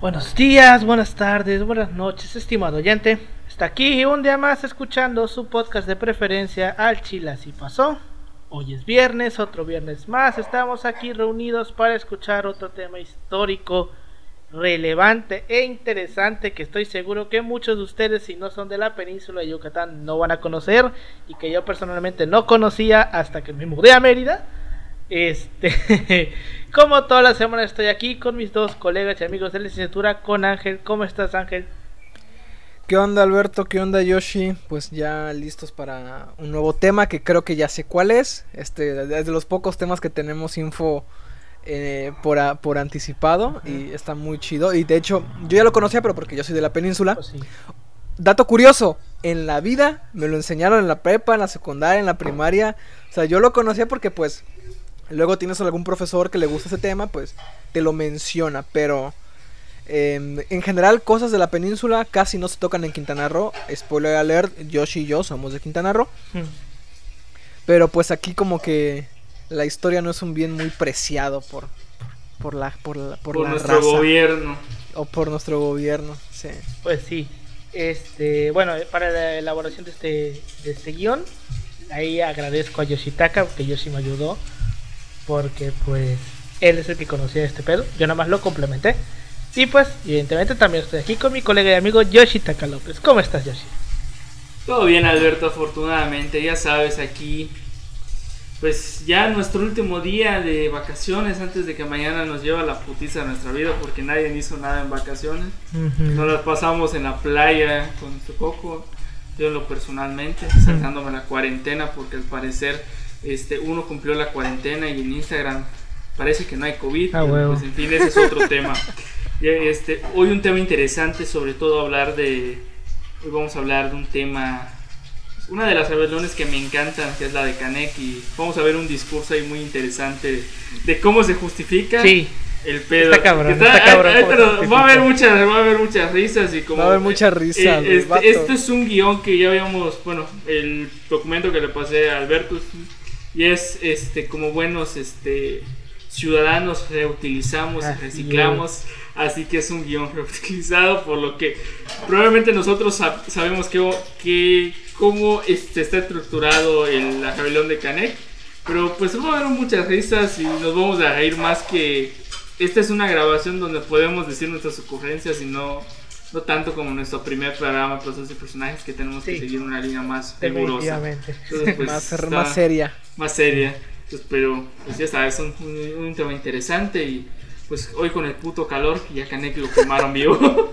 Buenos días, buenas tardes, buenas noches, estimado oyente. Está aquí un día más escuchando su podcast de preferencia Al Chile Así Pasó. Hoy es viernes, otro viernes más. Estamos aquí reunidos para escuchar otro tema histórico, relevante e interesante que estoy seguro que muchos de ustedes, si no son de la península de Yucatán, no van a conocer y que yo personalmente no conocía hasta que me mudé a Mérida. Este, como toda la semana estoy aquí con mis dos colegas y amigos de licenciatura, con Ángel. ¿Cómo estás, Ángel? ¿Qué onda, Alberto? ¿Qué onda, Yoshi? Pues ya listos para un nuevo tema que creo que ya sé cuál es. Este, es de los pocos temas que tenemos info eh, por, por anticipado y está muy chido. Y de hecho, yo ya lo conocía, pero porque yo soy de la península. Pues Dato curioso, en la vida me lo enseñaron en la prepa, en la secundaria, en la primaria. O sea, yo lo conocía porque pues luego tienes algún profesor que le gusta ese tema, pues te lo menciona, pero em, en general cosas de la península casi no se tocan en Quintana Roo. Spoiler alert, Yoshi y yo somos de Quintana Roo. Hmm. Pero pues aquí como que la historia no es un bien muy preciado por, por, la por, por, nuestro gobierno o por nuestro gobierno, sí. Pues sí. Este, bueno, para la elaboración de este de este guion, ahí agradezco a Yoshitaka que Yoshi me ayudó porque pues él es el que conocía este pedo, yo nada más lo complementé. Y pues, evidentemente también estoy aquí con mi colega y amigo Yoshitaka López. ¿Cómo estás, Yoshi? Todo bien, Alberto, afortunadamente. Ya sabes, aquí, pues ya nuestro último día de vacaciones antes de que mañana nos lleva la putiza de nuestra vida porque nadie hizo nada en vacaciones. Nos las pasamos en la playa con su coco. Yo lo personalmente, saltándome la cuarentena porque al parecer este, uno cumplió la cuarentena y en Instagram parece que no hay COVID. Ah, pues en fin, ese es otro tema. Este, hoy un tema interesante, sobre todo hablar de. Hoy vamos a hablar de un tema. Una de las rebeliones que me encantan, que es la de Canek, y vamos a ver un discurso ahí muy interesante de, cómo se justifica el pedo. Está cabrón, está, cabrón va a haber muchas, va a haber muchas risas y como. Va a haber muchas risas. Eh, este, este, es un guion que ya habíamos, bueno, el documento que le pasé a Alberto y es este como buenos este ciudadanos reutilizamos y reciclamos. Así que es un guion reutilizado, por lo que probablemente nosotros sabemos que, que cómo este, está estructurado el, la rebelión de Canek. Pero pues va a haber muchas risas y nos vamos a reír más que esta es una grabación donde podemos decir nuestras ocurrencias y no, no tanto como nuestro primer programa, procesos y personajes, que tenemos que seguir una línea más rigurosa. Pues, más, más seria más seria. Pues, pero, pues ya sabes, un, un, tema interesante y pues hoy con el puto calor que ya Canek lo quemaron vivo.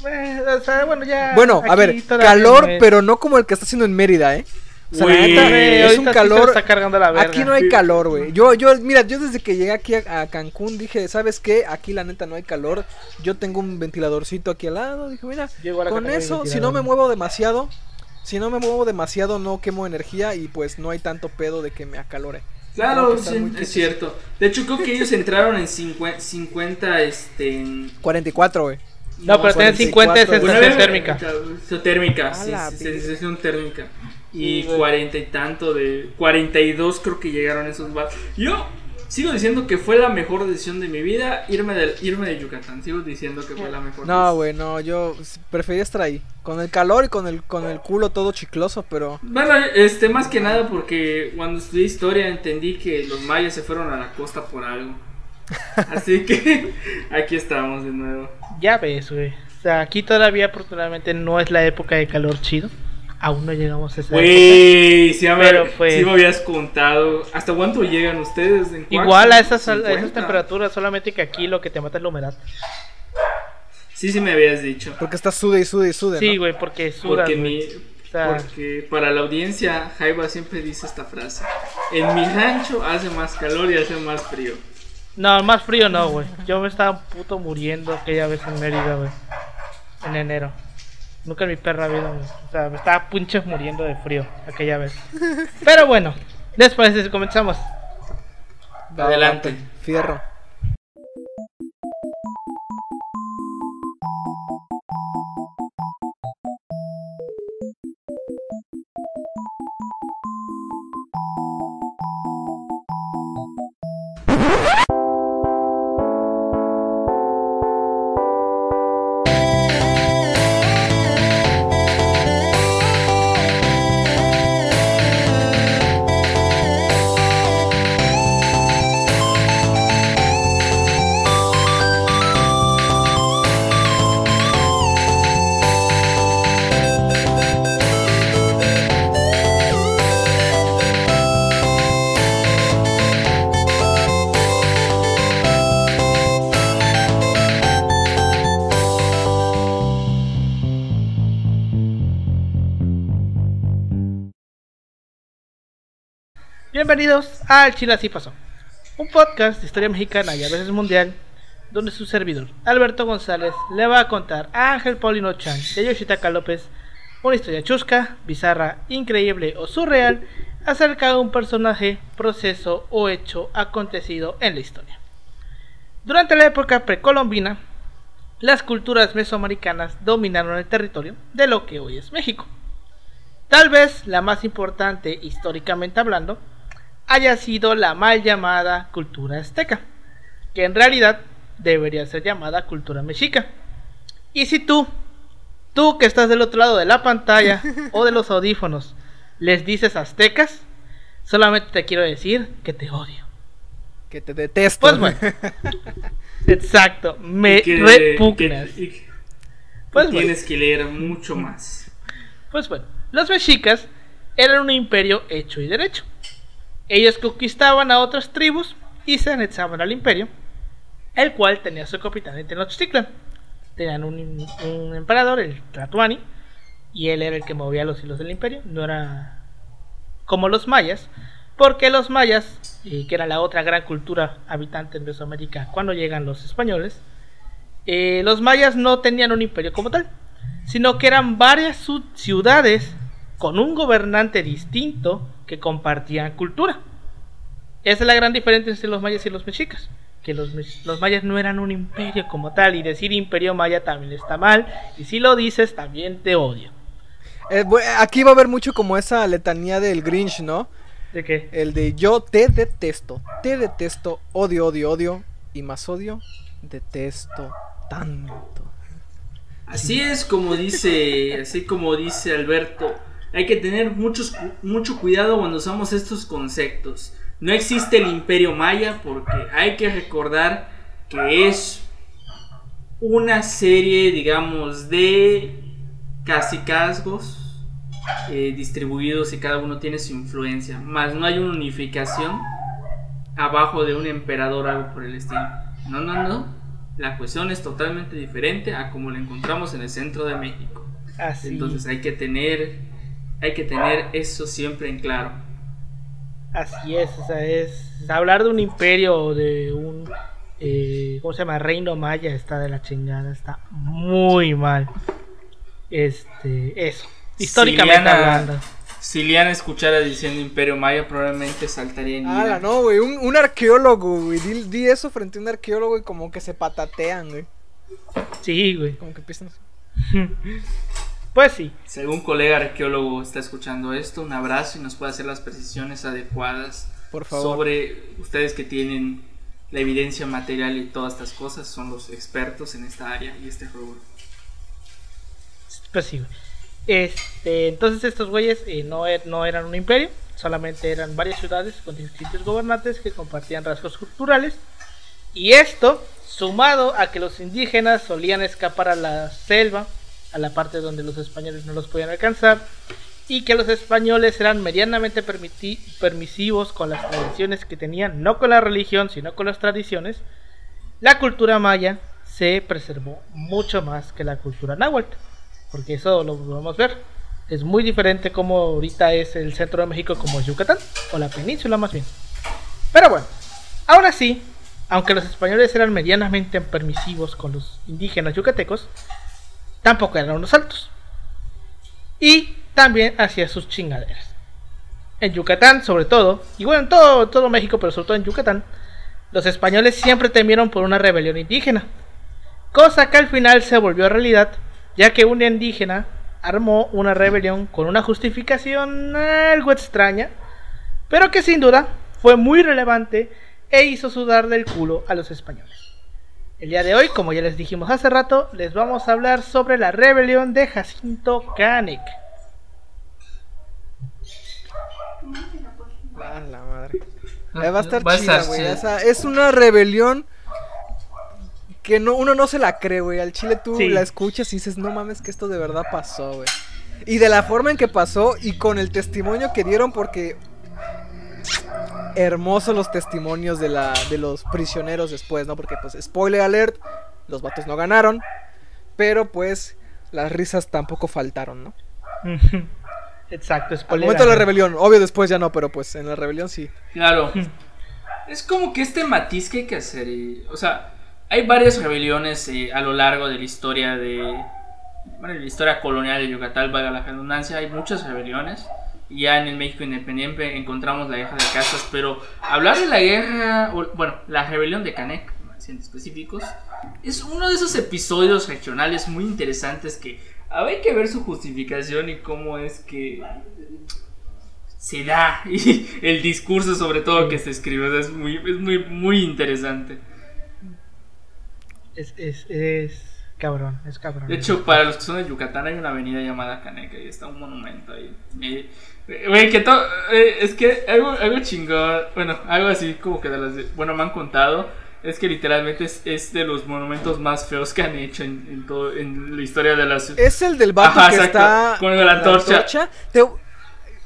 bueno, ya bueno a ver, calor, pero no como el que está haciendo en Mérida, ¿eh? O sea, la neta, es un calor. Está cargando la verga. Aquí no hay calor, güey. Yo, yo, mira, yo desde que llegué aquí a, Cancún dije, ¿sabes qué? Aquí la neta no hay calor. Yo tengo un ventiladorcito aquí al lado. Dije, mira, con eso, si no me muevo demasiado, si no me muevo demasiado no quemo energía y pues no hay tanto pedo de que me acalore. Claro, es cierto. De hecho, creo que ellos entraron en 50, este... 44, güey. No, pero tienen 50 es sensación térmica. Térmica, sí, sensación térmica. Y 40 y tanto de... 42 creo que llegaron esos... Yo Sigo diciendo que fue la mejor decisión de mi vida irme de, irme de Yucatán. Sigo diciendo que fue la mejor No, güey, no, yo prefería estar ahí. Con el calor y con el, con el culo todo chicloso, pero... Bueno, este, más que nada porque cuando estudié historia entendí que los mayas se fueron a la costa por algo. Así que aquí estamos de nuevo. Ya ves, güey. O sea, aquí todavía afortunadamente no es la época de calor chido. Aún no llegamos a esa Wey, si, pues, me habías contado. ¿Hasta cuánto llegan ustedes? igual a esas, esas temperaturas, solamente que aquí lo que te mata es la humedad. Sí, sí me habías dicho. Porque está sude y sude y sude. Sí, güey, porque suda. Porque, porque para la audiencia, Jaiba siempre dice esta frase: En mi rancho hace más calor y hace más frío. No, más frío no, güey. Yo me estaba puto muriendo aquella vez en Mérida, güey. En enero. Nunca en mi perra vida, o sea, me estaba punches muriendo de frío aquella vez. Pero bueno, después de comenzamos. Adelante. Fierro. Bienvenidos al Chile Así Pasó, un podcast de historia mexicana y a veces mundial, donde su servidor, Alberto González, le va a contar a Ángel Paulino Chan y a Yoshitaka López una historia chusca, bizarra, increíble o surreal acerca de un personaje, proceso o hecho acontecido en la historia. Durante la época precolombina, las culturas mesoamericanas dominaron el territorio de lo que hoy es México. Tal vez la más importante históricamente hablando haya sido la mal llamada cultura azteca, que en realidad debería ser llamada cultura mexica. Y si tú, tú que estás del otro lado de la pantalla o de los audífonos, les dices aztecas, solamente te quiero decir que te odio. Que te detesto. Pues bueno. Exacto, me Que- repugnas. que- y- Pues bueno. tienes que leer mucho más. Pues bueno, los mexicas eran un imperio hecho y derecho. Ellos conquistaban a otras tribus y se anexaban al imperio, el cual tenía su capitán en Tenochtitlan. Tenían un, emperador, el Tlatuani, y él era el que movía los hilos del imperio. No era como los mayas, porque los mayas, eh, que era la otra gran cultura habitante en Mesoamérica cuando llegan los españoles, eh, los mayas no tenían un imperio como tal, sino que eran varias ciudades con un gobernante distinto que compartían cultura. Esa es la gran diferencia entre los mayas y los mexicas. Que los, los mayas no eran un imperio como tal, y decir imperio maya también está mal, y si lo dices también te odio. Eh, aquí va a haber mucho como esa letanía del Grinch, ¿no? ¿De qué? El de yo te detesto, te detesto, odio, odio, odio, y más odio, detesto tanto. Así es como dice, así como dice Alberto, hay que tener muchos, mucho cuidado cuando usamos estos conceptos. No existe el imperio maya porque hay que recordar que es una serie, digamos, de cacicazgos eh, distribuidos y cada uno tiene su influencia, más no hay una unificación abajo de un emperador algo por el estilo. No, no, no. La cuestión es totalmente diferente a como la encontramos en el centro de México. Así. Entonces hay que tener hay que tener eso siempre en claro. Así es, o sea, es hablar de un imperio o de un eh, ¿cómo se llama? reino maya está de la chingada, está muy mal. Este, eso. Históricamente Siliana- hablando. Si Liana escuchara diciendo Imperio Maya probablemente saltaría en ira. Ah, no, güey, un, un arqueólogo, güey, di, di eso frente a un arqueólogo y como que se patatean, güey. Sí, güey. Como que empiezan así. Pues sí. Si algún colega arqueólogo está escuchando esto, un abrazo y nos puede hacer las precisiones adecuadas Por favor. sobre ustedes que tienen la evidencia material y todas estas cosas, son los expertos en esta área y este rubro. Pues sí. Este, entonces estos güeyes eh, no, er- no eran un imperio, solamente eran varias ciudades con distintos gobernantes que compartían rasgos culturales. Y esto, sumado a que los indígenas solían escapar a la selva, a la parte donde los españoles no los podían alcanzar, y que los españoles eran medianamente permisivos con las tradiciones que tenían, no con la religión, sino con las tradiciones, la cultura maya se preservó mucho más que la cultura náhuatl porque eso lo podemos ver. Es muy diferente como ahorita es el centro de México como Yucatán, o la península más bien. Pero bueno, ahora sí, aunque los españoles eran medianamente permisivos con los indígenas yucatecos, tampoco eran unos altos. Y también hacía sus chingaderas. En Yucatán, sobre todo, y bueno, en todo, todo México, pero sobre todo en Yucatán, los españoles siempre temieron por una rebelión indígena. Cosa que al final se volvió realidad ya que un indígena armó una rebelión con una justificación algo extraña, pero que sin duda fue muy relevante e hizo sudar del culo a los españoles. El día de hoy, como ya les dijimos hace rato, les vamos a hablar sobre la rebelión de Jacinto Canek. Ah, la madre. Eh, va a estar Va chida, güey. chida. o sea, es una rebelión que no, uno no se la cree, güey. Al chile tú Sí. la escuchas y dices, no mames, que esto de verdad pasó, güey. Y de la forma en que pasó y con el testimonio que dieron, porque hermosos los testimonios de, la, de los prisioneros después, ¿no? Porque, pues, spoiler alert, los vatos no ganaron, pero pues las risas tampoco faltaron, ¿no? Exacto, Al spoiler. momento de la rebelión, obvio después ya no, pero pues en la rebelión sí. Claro. es como que este matiz que hay que hacer. y- o sea, hay varias rebeliones eh, a lo largo de la historia de. Bueno, la historia colonial de Yucatán, valga la redundancia. Hay muchas rebeliones. Ya en el México independiente encontramos la guerra de castas. Pero hablar de la guerra. o- Bueno, la rebelión de Canek, siendo específicos. Es uno de esos episodios regionales muy interesantes que hay que ver su justificación y cómo es que se da y el discurso sobre todo que se escribe es muy es muy muy interesante Es, es, es cabrón, es cabrón. de hecho para los que son de Yucatán hay una avenida llamada Caneca y está un monumento ahí Eh, güey que todo eh, es que algo algo chingón bueno algo así como que de las de- bueno me han contado es que literalmente es, es de los monumentos más feos que han hecho en, en todo en la historia de la ciudad Es el del vato Ajá, que exacto, está con la antorcha. Te-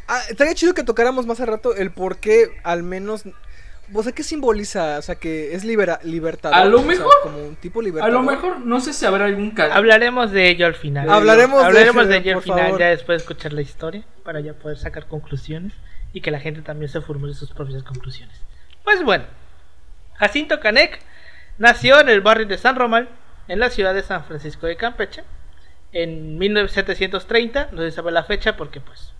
ah, estaría chido que tocáramos más al rato el por qué al menos... O sea, ¿qué simboliza? O sea, que es libera, libertador. A lo o sea, mejor- como un tipo a libertador. lo mejor no sé si habrá algún ca- Hablaremos de ello al final. Hablaremos de Hablaremos ello, de ello al final, favor. ya después de escuchar la historia, para ya poder sacar conclusiones y que la gente también se formule sus propias conclusiones. Pues bueno, Jacinto Canek nació en el barrio de San Román, en la ciudad de San Francisco de Campeche, en 1730, no se sabe la fecha porque pues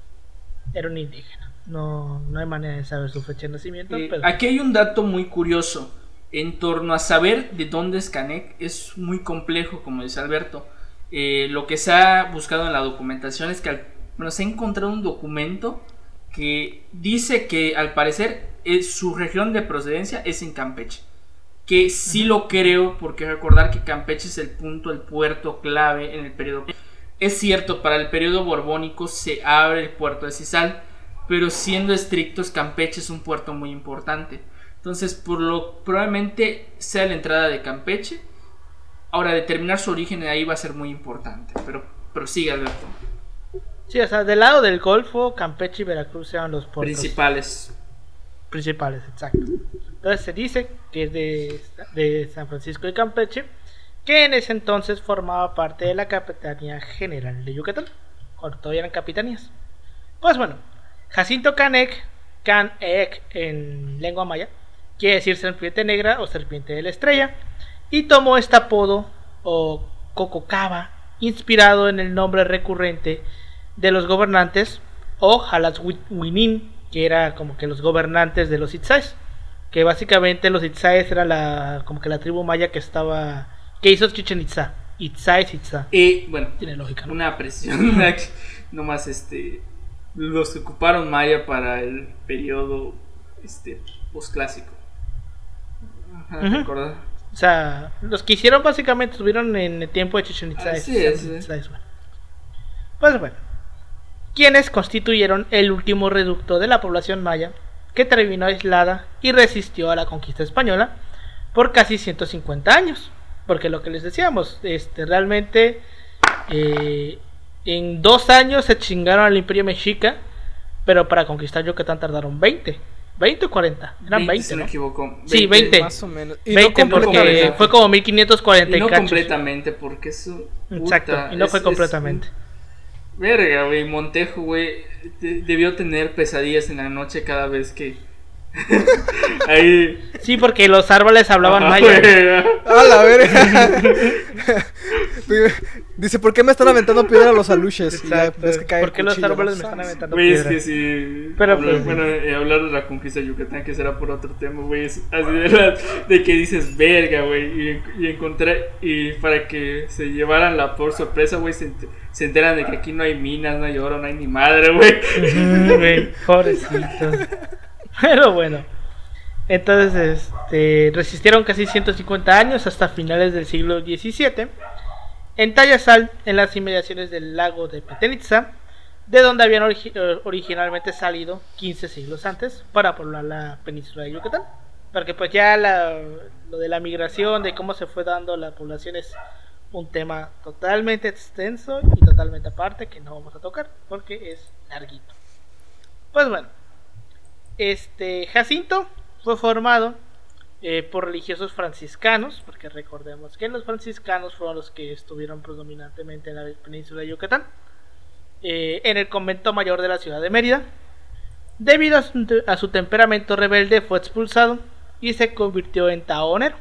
era un indígena. No, no hay manera de saber su fecha de nacimiento, Eh, pero Aquí hay un dato muy curioso en torno a saber de dónde es Canek. Es muy complejo, como dice Alberto. Eh, lo que se ha buscado en la documentación es que al- bueno, se ha encontrado un documento que dice que al parecer es- su región de procedencia es en Campeche. Que sí lo creo, porque recordar que Campeche es el punto, el puerto clave en el periodo. Es cierto, para el periodo borbónico se abre el puerto de Cisal, pero siendo estrictos, Campeche es un puerto muy importante. Entonces, por lo probablemente sea la entrada de Campeche. Ahora, determinar su origen de ahí va a ser muy importante. Pero prosigue, Alberto. sí, o sea, del lado del Golfo, Campeche y Veracruz eran los puertos Principales. principales, exacto. Entonces se dice que es de, de San Francisco de Campeche, que en ese entonces formaba parte de la Capitanía General de Yucatán, cuando todavía eran capitanías. Pues bueno, Jacinto Canek, Canek en lengua maya, quiere decir serpiente negra o serpiente de la estrella, y tomó este apodo o Cococaba, inspirado en el nombre recurrente de los gobernantes o Halaswinin, que era como que los gobernantes de los Itzais, que básicamente los Itzais era la como que la tribu maya que estaba que hizo Chichen Itza, Itzais Itza. Y bueno, Tiene lógica, ¿no? una presión. Nomás este. Los que ocuparon Maya para el periodo este, posclásico. Ajá, Ujú. ¿recordás? O sea, los que hicieron básicamente estuvieron en el tiempo de Chichen Itza. Así es. Itzais, bueno. Pues bueno, quienes constituyeron el último reducto de la población maya que terminó aislada y resistió a la conquista española por casi 150 años. Porque lo que les decíamos, este, realmente eh, en dos años se chingaron al imperio mexica, pero para conquistar Yucatán tardaron 20, 20 o 40, eran 20, si no me equivoco. Sí, 20. Más o menos. Y 20 no porque fue como 1540 Y no cachos. completamente, porque eso. Exacto, y no es- fue es- completamente. Verga, güey. Montejo, güey. de- Debió tener pesadillas en la noche cada vez que. Ahí. Sí, porque los árboles hablaban maya. ¡A la verga! Dice, ¿por qué me están aventando piedra los aluches? Ves que cae ¿Por qué los árboles me están aventando Güey, es que sí. Pero, hablar, pues, bueno, eh, hablar de la conquista de Yucatán, que será por otro tema, güey. Así de, la- de que dices, verga, güey. Y, y encontré. Y para que se llevaran la por sorpresa, güey, se, se enteran de que aquí no hay minas, no hay oro, no hay ni madre, güey. Güey, Pobrecitos. Pero bueno. Entonces, este, resistieron casi 150 años hasta finales del siglo XVII en Tayasal, en las inmediaciones del lago de Petenitza, de donde habían origi- eh, originalmente salido 15 siglos antes para poblar la península de Yucatán. Porque pues ya la- lo de la migración, de cómo se fue dando la población es un tema totalmente extenso y totalmente aparte que no vamos a tocar porque es larguito. Pues bueno, este Jacinto fue formado eh, por religiosos franciscanos, porque recordemos que los franciscanos fueron los que estuvieron predominantemente en la península de Yucatán. eh, en el convento mayor de la ciudad de Mérida. Debido a su, a su temperamento rebelde fue expulsado y se convirtió en taonero.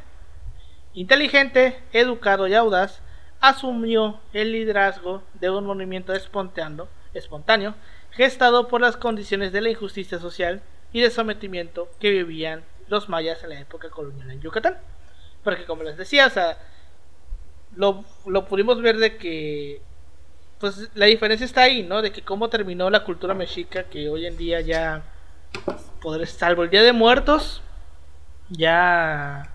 Inteligente, educado y audaz, asumió el liderazgo de un movimiento espontáneo, espontáneo gestado por las condiciones de la injusticia social y de sometimiento que vivían los mayas en la época colonial en Yucatán. Porque como les decía, o sea, lo, lo pudimos ver de que pues la diferencia está ahí, ¿no? De que cómo terminó la cultura mexica que hoy en día ya poder salvo el Día de Muertos ya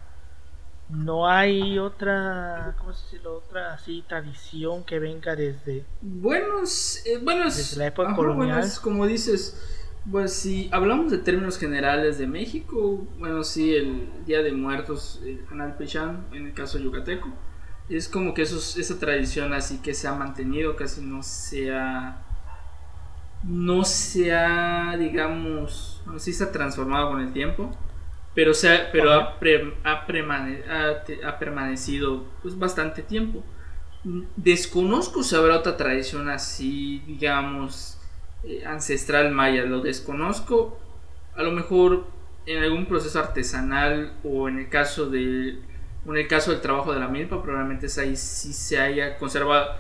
no hay otra ¿cómo se dice? otra así tradición que venga desde Bueno, es- eh, bueno, es- Desde la época ajá, colonial. bueno, es como dices, pues si hablamos de términos generales de México, bueno, sí, el Día de Muertos, el Canal Pechán, en el caso yucateco, es como que esos, esa tradición así que se ha mantenido, casi no se ha, no se ha, digamos, no sé si se ha transformado con el tiempo. Pero, se ha, pero ha, pre- ha permane- ha te- ha permanecido pues, bastante tiempo. Desconozco si habrá otra tradición así, digamos, eh, ancestral maya, lo desconozco. A lo mejor en algún proceso artesanal o en el caso de o en el caso del trabajo de la milpa, probablemente es ahí sí se haya conservado.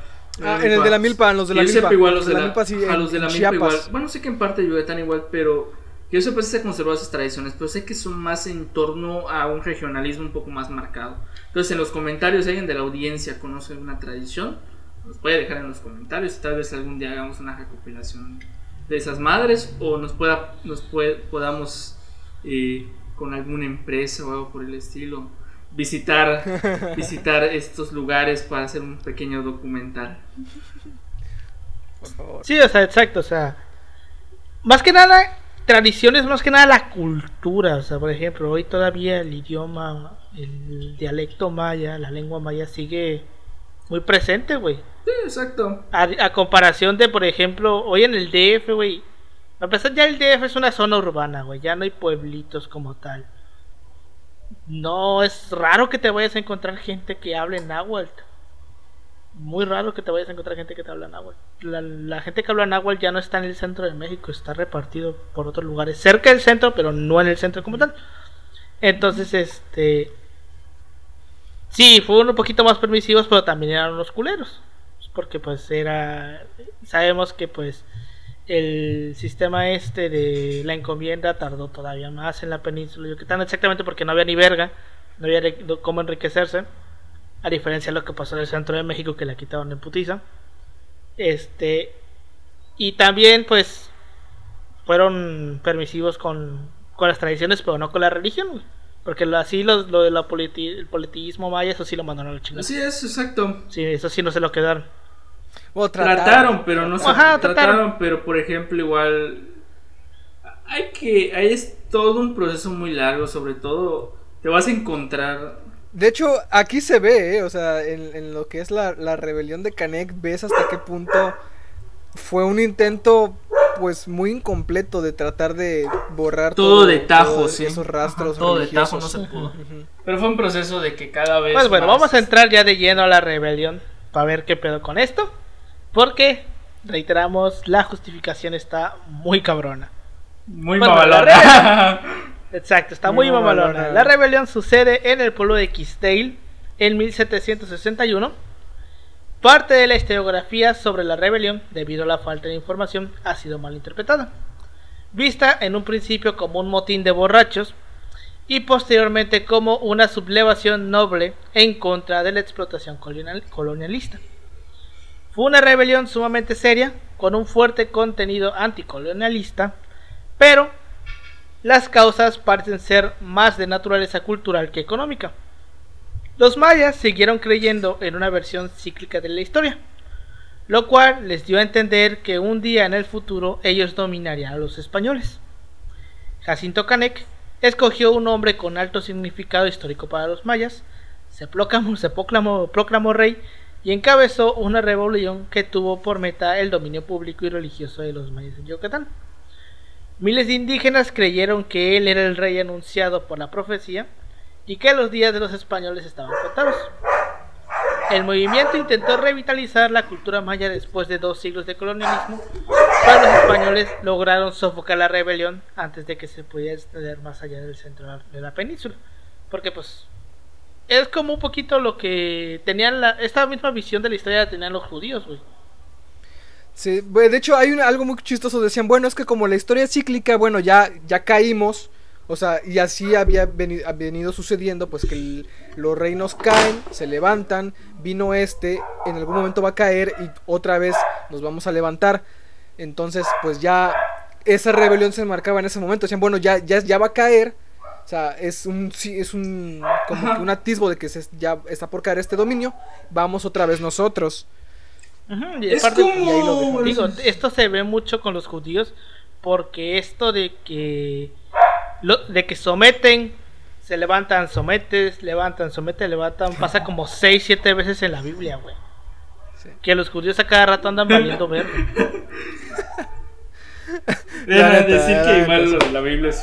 Ah, en el de la milpa, en los de la yo milpa. igual los de la, milpa sí, a los de la milpa igual. Bueno, sé que en parte de Yucatán igual, pero yo sepa si se han conservado esas tradiciones, pero sé que son más en torno a un regionalismo un poco más marcado. Entonces, en los comentarios, alguien de la audiencia conoce alguna tradición, nos puede dejar en los comentarios y tal vez algún día hagamos una recopilación de esas madres o nos pueda nos puede, podamos eh, con alguna empresa o algo por el estilo visitar visitar estos lugares para hacer un pequeño documental. Por favor. Sí, o sea, exacto, o sea, más que nada, tradiciones, más que nada la cultura, o sea, por ejemplo, hoy todavía el idioma, el dialecto maya, la lengua maya sigue muy presente, güey. Sí, exacto. A, a comparación de, por ejemplo, hoy en el DF, güey. A pesar ya el DF es una zona urbana, güey. Ya no hay pueblitos como tal. No es raro que te vayas a encontrar gente que hable náhuatl. Muy raro que te vayas a encontrar gente que te habla náhuatl. La, la gente que habla náhuatl ya no está en el centro de México, está repartido por otros lugares, cerca del centro, pero no en el centro como tal. Entonces, este. Sí, fueron un poquito más permisivos, pero también eran unos culeros. Porque, pues, era. Sabemos que, pues, el sistema este de la encomienda tardó todavía más en la península de Yucatán, exactamente porque no había ni verga, no había cómo enriquecerse. A diferencia de lo que pasó en el centro de México, que la quitaron en putiza. Este. Y también, pues, fueron permisivos con, con las tradiciones, pero no con la religión. Porque lo, así los, lo de la politi- el politismo maya, eso sí lo mandaron a la chingada. Así es, exacto. Sí, eso sí no se lo quedaron. O Trataron, pero no se Ajá, trataron, trataron. pero por ejemplo igual hay que hay es todo un proceso muy largo, sobre todo te vas a encontrar De hecho, aquí se ve, ¿eh? o sea, en, en lo que es la, la rebelión de Canek, ves hasta qué punto fue un intento, pues, muy incompleto de tratar de borrar Todo de tajo, sí. esos rastros Ajá, todo de tajo no se pudo. Pero fue un proceso de que cada vez Pues bueno, más- vamos a entrar ya de lleno a la rebelión para ver qué pedo con esto. Porque, reiteramos, la justificación está muy cabrona. muy Bueno, mamalona. Exacto, está Muy muy mamalona. mamalona. La rebelión sucede en el pueblo de Quisdale en 1761. Parte de la historiografía sobre la rebelión, debido a la falta de información, ha sido mal interpretada. Vista en un principio como un motín de borrachos y posteriormente como una sublevación noble en contra de la explotación colonial- colonialista. Fue una rebelión sumamente seria, con un fuerte contenido anticolonialista, pero las causas parecen ser más de naturaleza cultural que económica. Los mayas siguieron creyendo en una versión cíclica de la historia, lo cual les dio a entender que un día en el futuro ellos dominarían a los españoles. Jacinto Canek escogió un hombre con alto significado histórico para los mayas, se proclamó, se proclamó- proclamó rey y encabezó una rebelión que tuvo por meta el dominio público y religioso de los mayas en Yucatán. Miles de indígenas creyeron que él era el rey anunciado por la profecía y que los días de los españoles estaban contados. El movimiento intentó revitalizar la cultura maya después de dos siglos de colonialismo, pero los españoles lograron sofocar la rebelión antes de que se pudiera extender más allá del centro de la península. Porque pues es como un poquito lo que tenían la, esta misma visión de la historia la tenían los judíos, güey. Sí, de hecho hay algo muy chistoso, decían, bueno, es que como la historia es cíclica, bueno, ya, ya caímos, o sea, y así había venido, sucediendo, pues que los reinos caen, se levantan, vino este, en algún momento va a caer y otra vez nos vamos a levantar. Entonces, pues ya esa rebelión se marcaba en ese momento. Decían, bueno, ya, ya, ya va a caer. O sea, es un, es un, como que un atisbo de que se, ya está por caer este dominio. Vamos otra vez nosotros. y como... digo, esto se ve mucho con los judíos porque esto de que de que someten, se levantan, sometes, levantan, someten, levantan, pasa como 6, 7 veces en la Biblia, güey. Que los judíos a cada rato andan valiendo ver. Decir que igual lo de la Biblia es,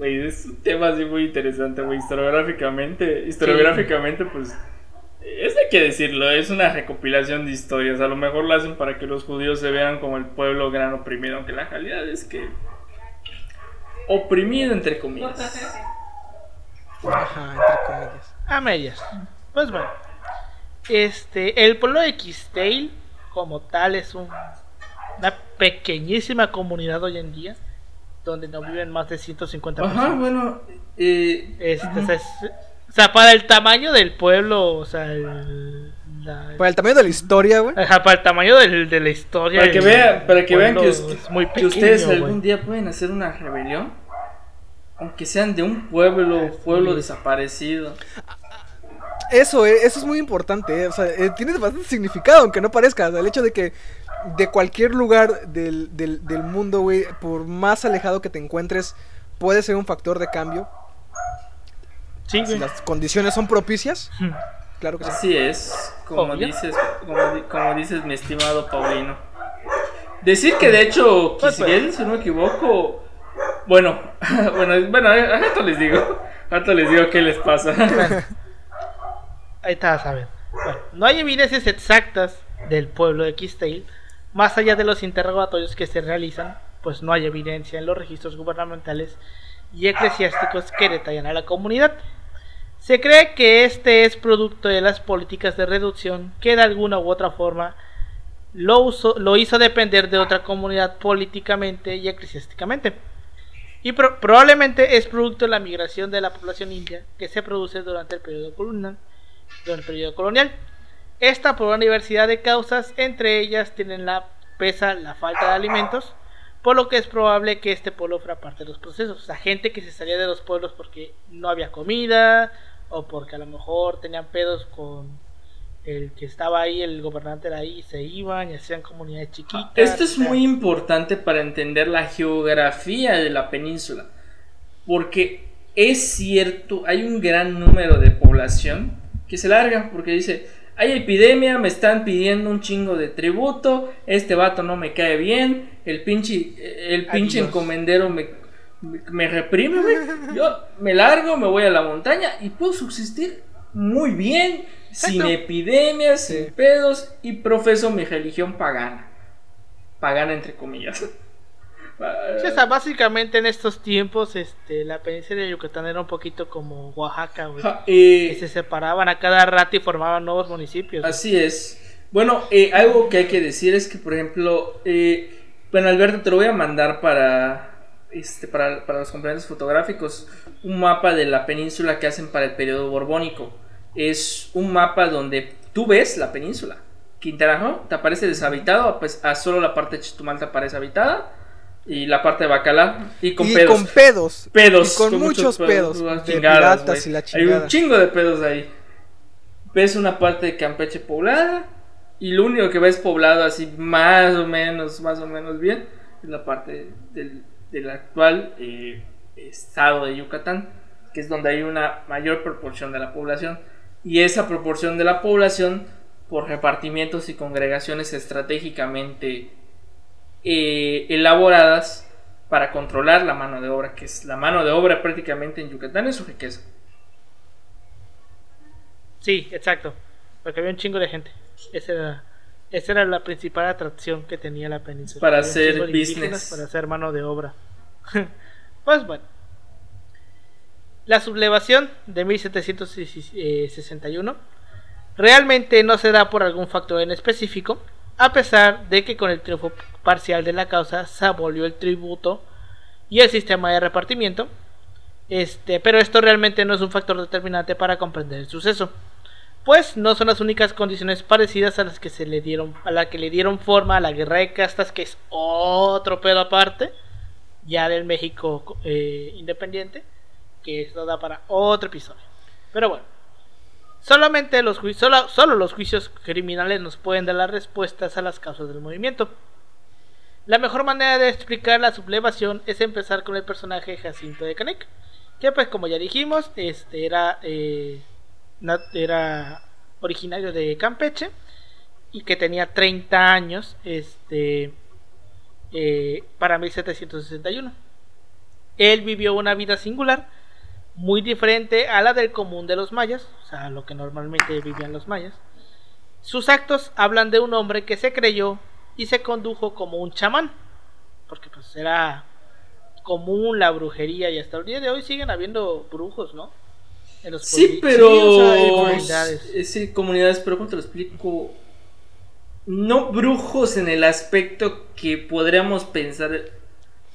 es un tema así muy interesante, güey. Historiográficamente, historiográficamente, pues es hay que decirlo, es una recopilación de historias. A lo mejor lo hacen para que los judíos se vean como el pueblo gran oprimido, aunque la realidad es que oprimido entre comillas. Ajá, entre comillas. A medias. Pues bueno. Este, el pueblo de X-Tail como tal es un, una pequeñísima comunidad hoy en día donde no viven más de 150 personas. Ajá, bueno, eh, este, o, sea, para el tamaño del pueblo, o sea, el, para el tamaño de la historia, güey. Ajá, para el tamaño de la historia. Para que, vean, para que vean que, ustedes algún día pueden hacer una rebelión. Aunque sean de un pueblo, pueblo desaparecido. Eso, eh, eso es muy importante. Eh, o sea, eh, tiene bastante significado, aunque no parezca. el hecho de que de cualquier lugar del, del, del mundo, güey, por más alejado que te encuentres, puede ser un factor de cambio. Sí, si las condiciones son propicias. Claro que sí. Así es, como dices, como, dices mi estimado Paulino. Decir que de hecho, pues, Kisiel, si no me equivoco, bueno, bueno, bueno, a esto les digo, a esto les digo qué les pasa. ahí está, a ver. Bueno, no hay evidencias exactas del pueblo de Kistale, más allá de los interrogatorios que se realizan, pues no hay evidencia en los registros gubernamentales y eclesiásticos que detallan a la comunidad. Se cree que este es producto de las políticas de reducción que de alguna u otra forma lo, lo hizo depender de otra comunidad políticamente y eclesiásticamente. Y probablemente es producto de la migración de la población india que se produce durante el periodo colonial. Durante el colonial. Esta por una diversidad de causas, entre ellas tienen la pesa la falta de alimentos, por lo que es probable que este pueblo fuera parte de los procesos. O sea, gente que se salía de los pueblos porque no había comida, o porque a lo mejor tenían pedos con el que estaba ahí, el gobernante era ahí, se iban y hacían comunidades chiquitas. Esto es muy importante para entender la geografía de la península, porque es cierto, hay un gran número de población que se larga, porque dice, hay epidemia, me están pidiendo un chingo de tributo, este vato no me cae bien, el pinche, el pinche encomendero me, me reprime, Yo me largo, me voy a la montaña y puedo subsistir muy bien, sin epidemias, sin pedos y profeso mi religión pagana. Pagana entre comillas. o sea, básicamente en estos tiempos este, la península de Yucatán era un poquito como Oaxaca, que se separaban a cada rato y formaban nuevos municipios. Así es. Bueno, eh, algo que hay que decir es que, por ejemplo, eh, bueno, Alberto, te lo voy a mandar para, este, para, para los complementos fotográficos, un mapa de la península que hacen para el periodo borbónico. Es un mapa donde tú ves la península. Quintana Roo te aparece deshabitado, pues a solo la parte de Chetumal te aparece habitada y la parte de Bacala y con pedos. Con pedos. Pedos. con, muchos pedos. Hay un chingo de pedos ahí. Ves una parte de Campeche poblada y lo único que ves poblado así más o menos, más o menos bien es la parte del, del actual eh, estado de Yucatán, que es donde hay una mayor proporción de la población. Y esa proporción de la población, por repartimientos y congregaciones estratégicamente eh, elaboradas para controlar la mano de obra, que es la mano de obra prácticamente en Yucatán es su riqueza. Sí, exacto. Porque había un chingo de gente. Esa era, esa era la principal atracción que tenía la península. Para hacer business. Para hacer mano de obra. pues bueno. La sublevación de 1761 realmente no se da por algún factor en específico, a pesar de que con el triunfo parcial de la causa se abolió el tributo y el sistema de repartimiento. Este, pero esto realmente no es un factor determinante para comprender el suceso, pues no son las únicas condiciones parecidas a las que se le dieron a la que le dieron forma a la guerra de castas, que es otro pedo aparte, ya del México eh, independiente, que esto da para otro episodio. Pero bueno, solamente los solo, los juicios criminales nos pueden dar las respuestas a las causas del movimiento. La mejor manera de explicar la sublevación es empezar con el personaje Jacinto de Canek, que pues como ya dijimos, este era eh, era originario de Campeche y que tenía 30 años este eh, para 1761. Él vivió una vida singular, muy diferente a la del común de los mayas, o sea, lo que normalmente vivían los mayas. Sus actos hablan de un hombre que se creyó y se condujo como un chamán, porque pues era común la brujería y hasta el día de hoy siguen habiendo brujos, ¿no? En los Sí, pero. Sí, o sea, comunidades. Sí, comunidades, pero ¿cómo te lo explico? No brujos en el aspecto que podríamos pensar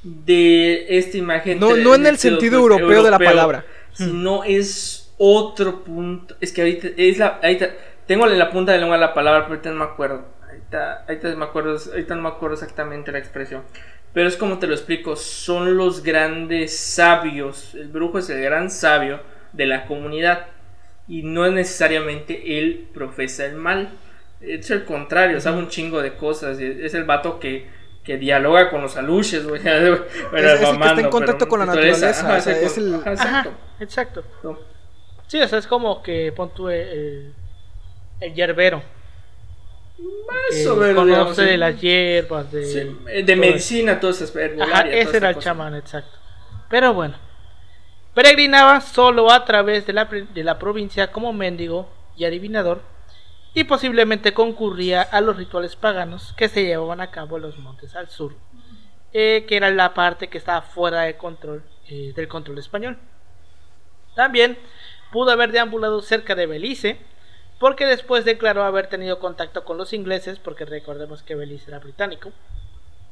de esta imagen. No, no en el sentido europeo de la palabra. Sino es otro punto. Es que ahorita. Es la, ahorita tengo en la punta de la lengua la palabra, pero ahorita no me acuerdo. Ahorita, ahorita me acuerdo. Ahorita no me acuerdo exactamente la expresión. Pero es como te lo explico. Son los grandes sabios. El brujo es el gran sabio de la comunidad. Y no es necesariamente él profesa el mal. Es el contrario, sabe un chingo de cosas. Es el vato que, que dialoga con los aluches, güey. Es- es el que está en contacto pero con la naturaleza, ajá, o sea, exacto, es el- ajá, Ajá, exacto. exacto. No. Sí, o sea, es como que pon tú el, el, el yerbero. Eso, pero, digamos, conoce sí. de las hierbas, de, Sí, eh, de todo medicina, todo eso, Ajá, herbolaria, toda ese era el chamán, exacto. Pero bueno, peregrinaba solo a través de la, de la provincia como mendigo y adivinador, y posiblemente concurría a los rituales paganos que se llevaban a cabo en los montes al sur, eh, que era la parte que estaba fuera de control, eh, del control español. También pudo haber deambulado cerca de Belice, porque después declaró haber tenido contacto con los ingleses, porque recordemos que Belice era británico,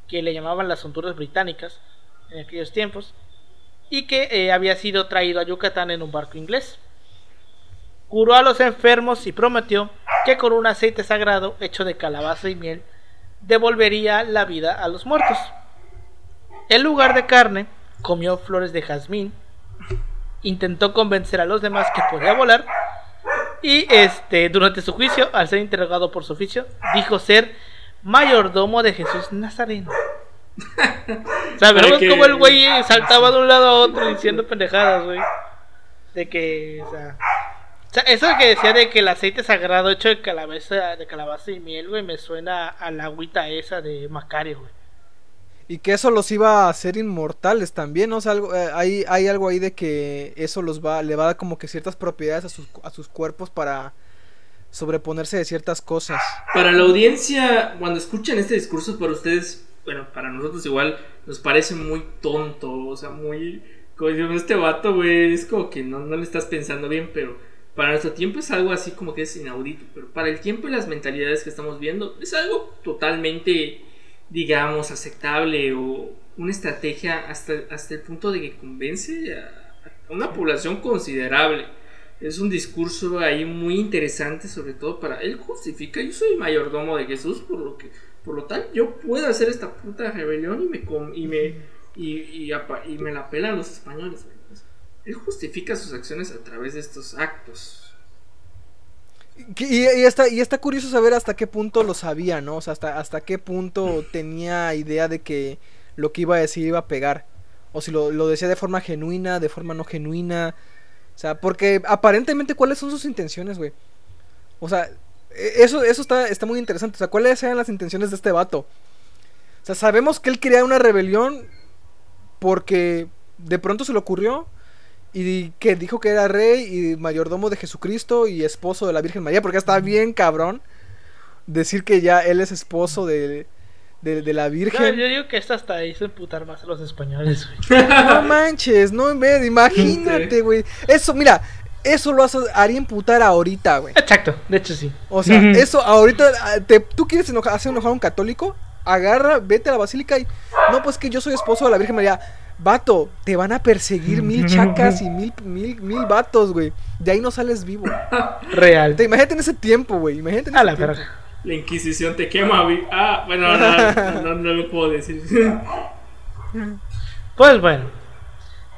que le llamaban las Honduras británicas en aquellos tiempos, y que eh, había sido traído a Yucatán en un barco inglés. Curó a los enfermos y prometió que con un aceite sagrado hecho de calabaza y miel devolvería la vida a los muertos. En lugar de carne, comió flores de jazmín, intentó convencer a los demás que podía volar y este durante su juicio, al ser interrogado por su oficio, dijo ser mayordomo de Jesús Nazareno. Sabemos Para que- cómo el güey saltaba de un lado a otro diciendo pendejadas, güey. De que, o sea, o sea, eso que decía de que el aceite sagrado hecho de calabaza, de calabaza y miel, güey, me suena a la agüita esa de Macario, güey. Y que eso los iba a hacer inmortales también, ¿no? O sea, algo, eh, hay, hay algo ahí de que eso los va, le va a dar como que ciertas propiedades a sus, a sus cuerpos para sobreponerse de ciertas cosas. Para la audiencia, cuando escuchan este discurso, para ustedes, bueno, para nosotros igual, nos parece muy tonto, o sea, muy... Como decimos, este vato, güey, es como que no, no le estás pensando bien, pero para nuestro tiempo es algo así como que es inaudito, pero para el tiempo y las mentalidades que estamos viendo, es algo totalmente, digamos, aceptable o una estrategia hasta, hasta el punto de que convence a, a una población considerable. Es un discurso ahí muy interesante, sobre todo para él justifica, yo soy mayordomo de Jesús, por lo que, por lo tal, yo puedo hacer esta puta rebelión y me y me y, y, me la pelan los españoles. él justifica sus acciones a través de estos actos. Y, y está, y está curioso saber hasta qué punto lo sabía, ¿no? O sea, hasta, hasta qué punto tenía idea de que lo que iba a decir iba a pegar. O si lo, lo decía de forma genuina, de forma no genuina. O sea, porque aparentemente, ¿cuáles son sus intenciones, güey? O sea, eso, eso está, está muy interesante. O sea, ¿cuáles eran las intenciones de este vato? O sea, sabemos que él quería una rebelión porque de pronto se le ocurrió Y que dijo que era rey y mayordomo de Jesucristo y esposo de la Virgen María, porque estaba bien cabrón decir que ya él es esposo de, de, de la No, Virgen. yo digo que esto hasta hizo emputar más a los españoles, güey. No manches, no ve, imagínate, güey. Eso, mira, eso lo hace- haría imputar ahorita, güey. Exacto, de hecho sí. O sea, eso ahorita, ah, te- ¿tú quieres enoja- hacer enojar a un católico? Agarra, vete a la basílica y... No, pues que yo soy esposo de la Virgen María. Vato, te van a perseguir mil chacas y mil, mil, mil vatos, güey. De ahí no sales vivo. Real. Te, imagínate en ese tiempo, güey. Imagínate en A ese la tiempo. verga. La Inquisición te quema, güey. Ah, bueno, no, no, no, no lo puedo decir. Pues bueno,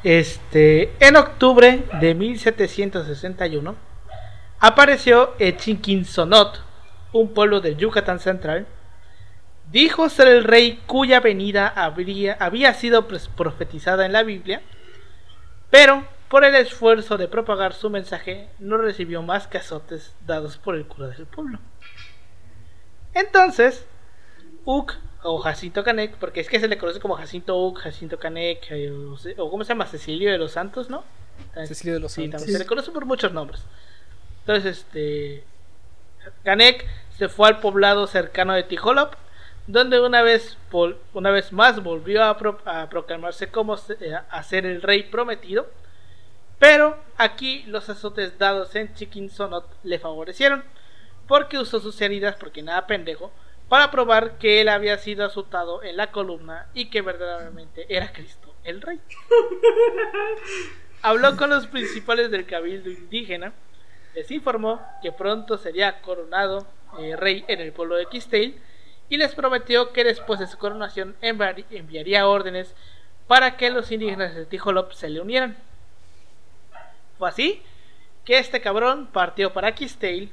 este, en octubre de 1761 apareció Chinquinsonot, un pueblo del Yucatán Central. Dijo ser el rey cuya venida habría, había sido profetizada en la Biblia, pero por el esfuerzo de propagar su mensaje no recibió más que azotes dados por el cura del pueblo. Entonces, Uc o Jacinto Canek, porque es que se le conoce como Jacinto Uc, Jacinto Canek, eh, o, o ¿cómo se llama? Cecilio de los Santos, ¿no? Cecilio de los Santos. se le conoce por muchos nombres. Entonces, este. Canek se fue al poblado cercano de Tijolop, donde una vez, una vez más volvió a, pro- a proclamarse como eh, a ser el rey prometido. Pero aquí los azotes dados en Chiquinsonot le favorecieron, porque usó sus heridas, porque nada pendejo, para probar que él había sido azotado en la columna y que verdaderamente era Cristo el rey. Habló con los principales del cabildo indígena, les informó que pronto sería coronado eh, rey en el pueblo de Quistale y les prometió que después de su coronación enviar- enviaría órdenes para que los indígenas de Tijolop se le unieran. Fue así que este cabrón partió para Quistale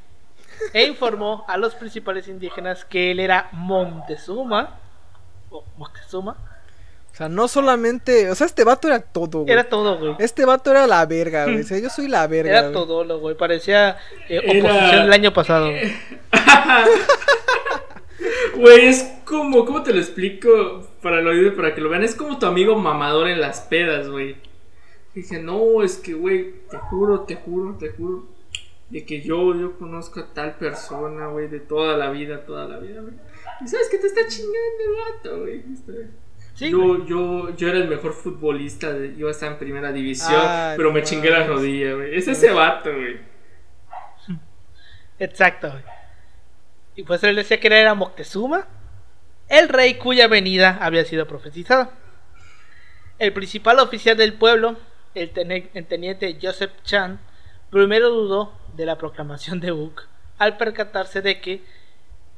e informó a los principales indígenas que él era Montezuma o Moctezuma. O sea, no solamente... O sea, este vato era todo, güey. Era todo, güey. Este vato era la verga, güey. O sea, yo soy la verga, Era güey. todo, güey. Parecía eh, Era- oposición del año pasado. güey. Güey, es como, ¿cómo te lo explico? Para el oído, para que lo vean, es como tu amigo mamador en las pedas, güey. Dije, no, es que, güey, te juro, te juro, te juro, de que yo, yo conozco a tal persona, güey, de toda la vida, toda la vida, güey. Y sabes que te está chingando el vato, güey. Sí, yo, yo, yo era el mejor futbolista, de- yo estaba en primera división, Ah, pero me chingué la rodilla, güey. Es ese vato, güey. Exacto, güey. Y pues él decía que era Moctezuma, el rey cuya venida había sido profetizada. El principal oficial del pueblo, el teniente Joseph Chan, primero dudó de la proclamación de Uk al percatarse de que,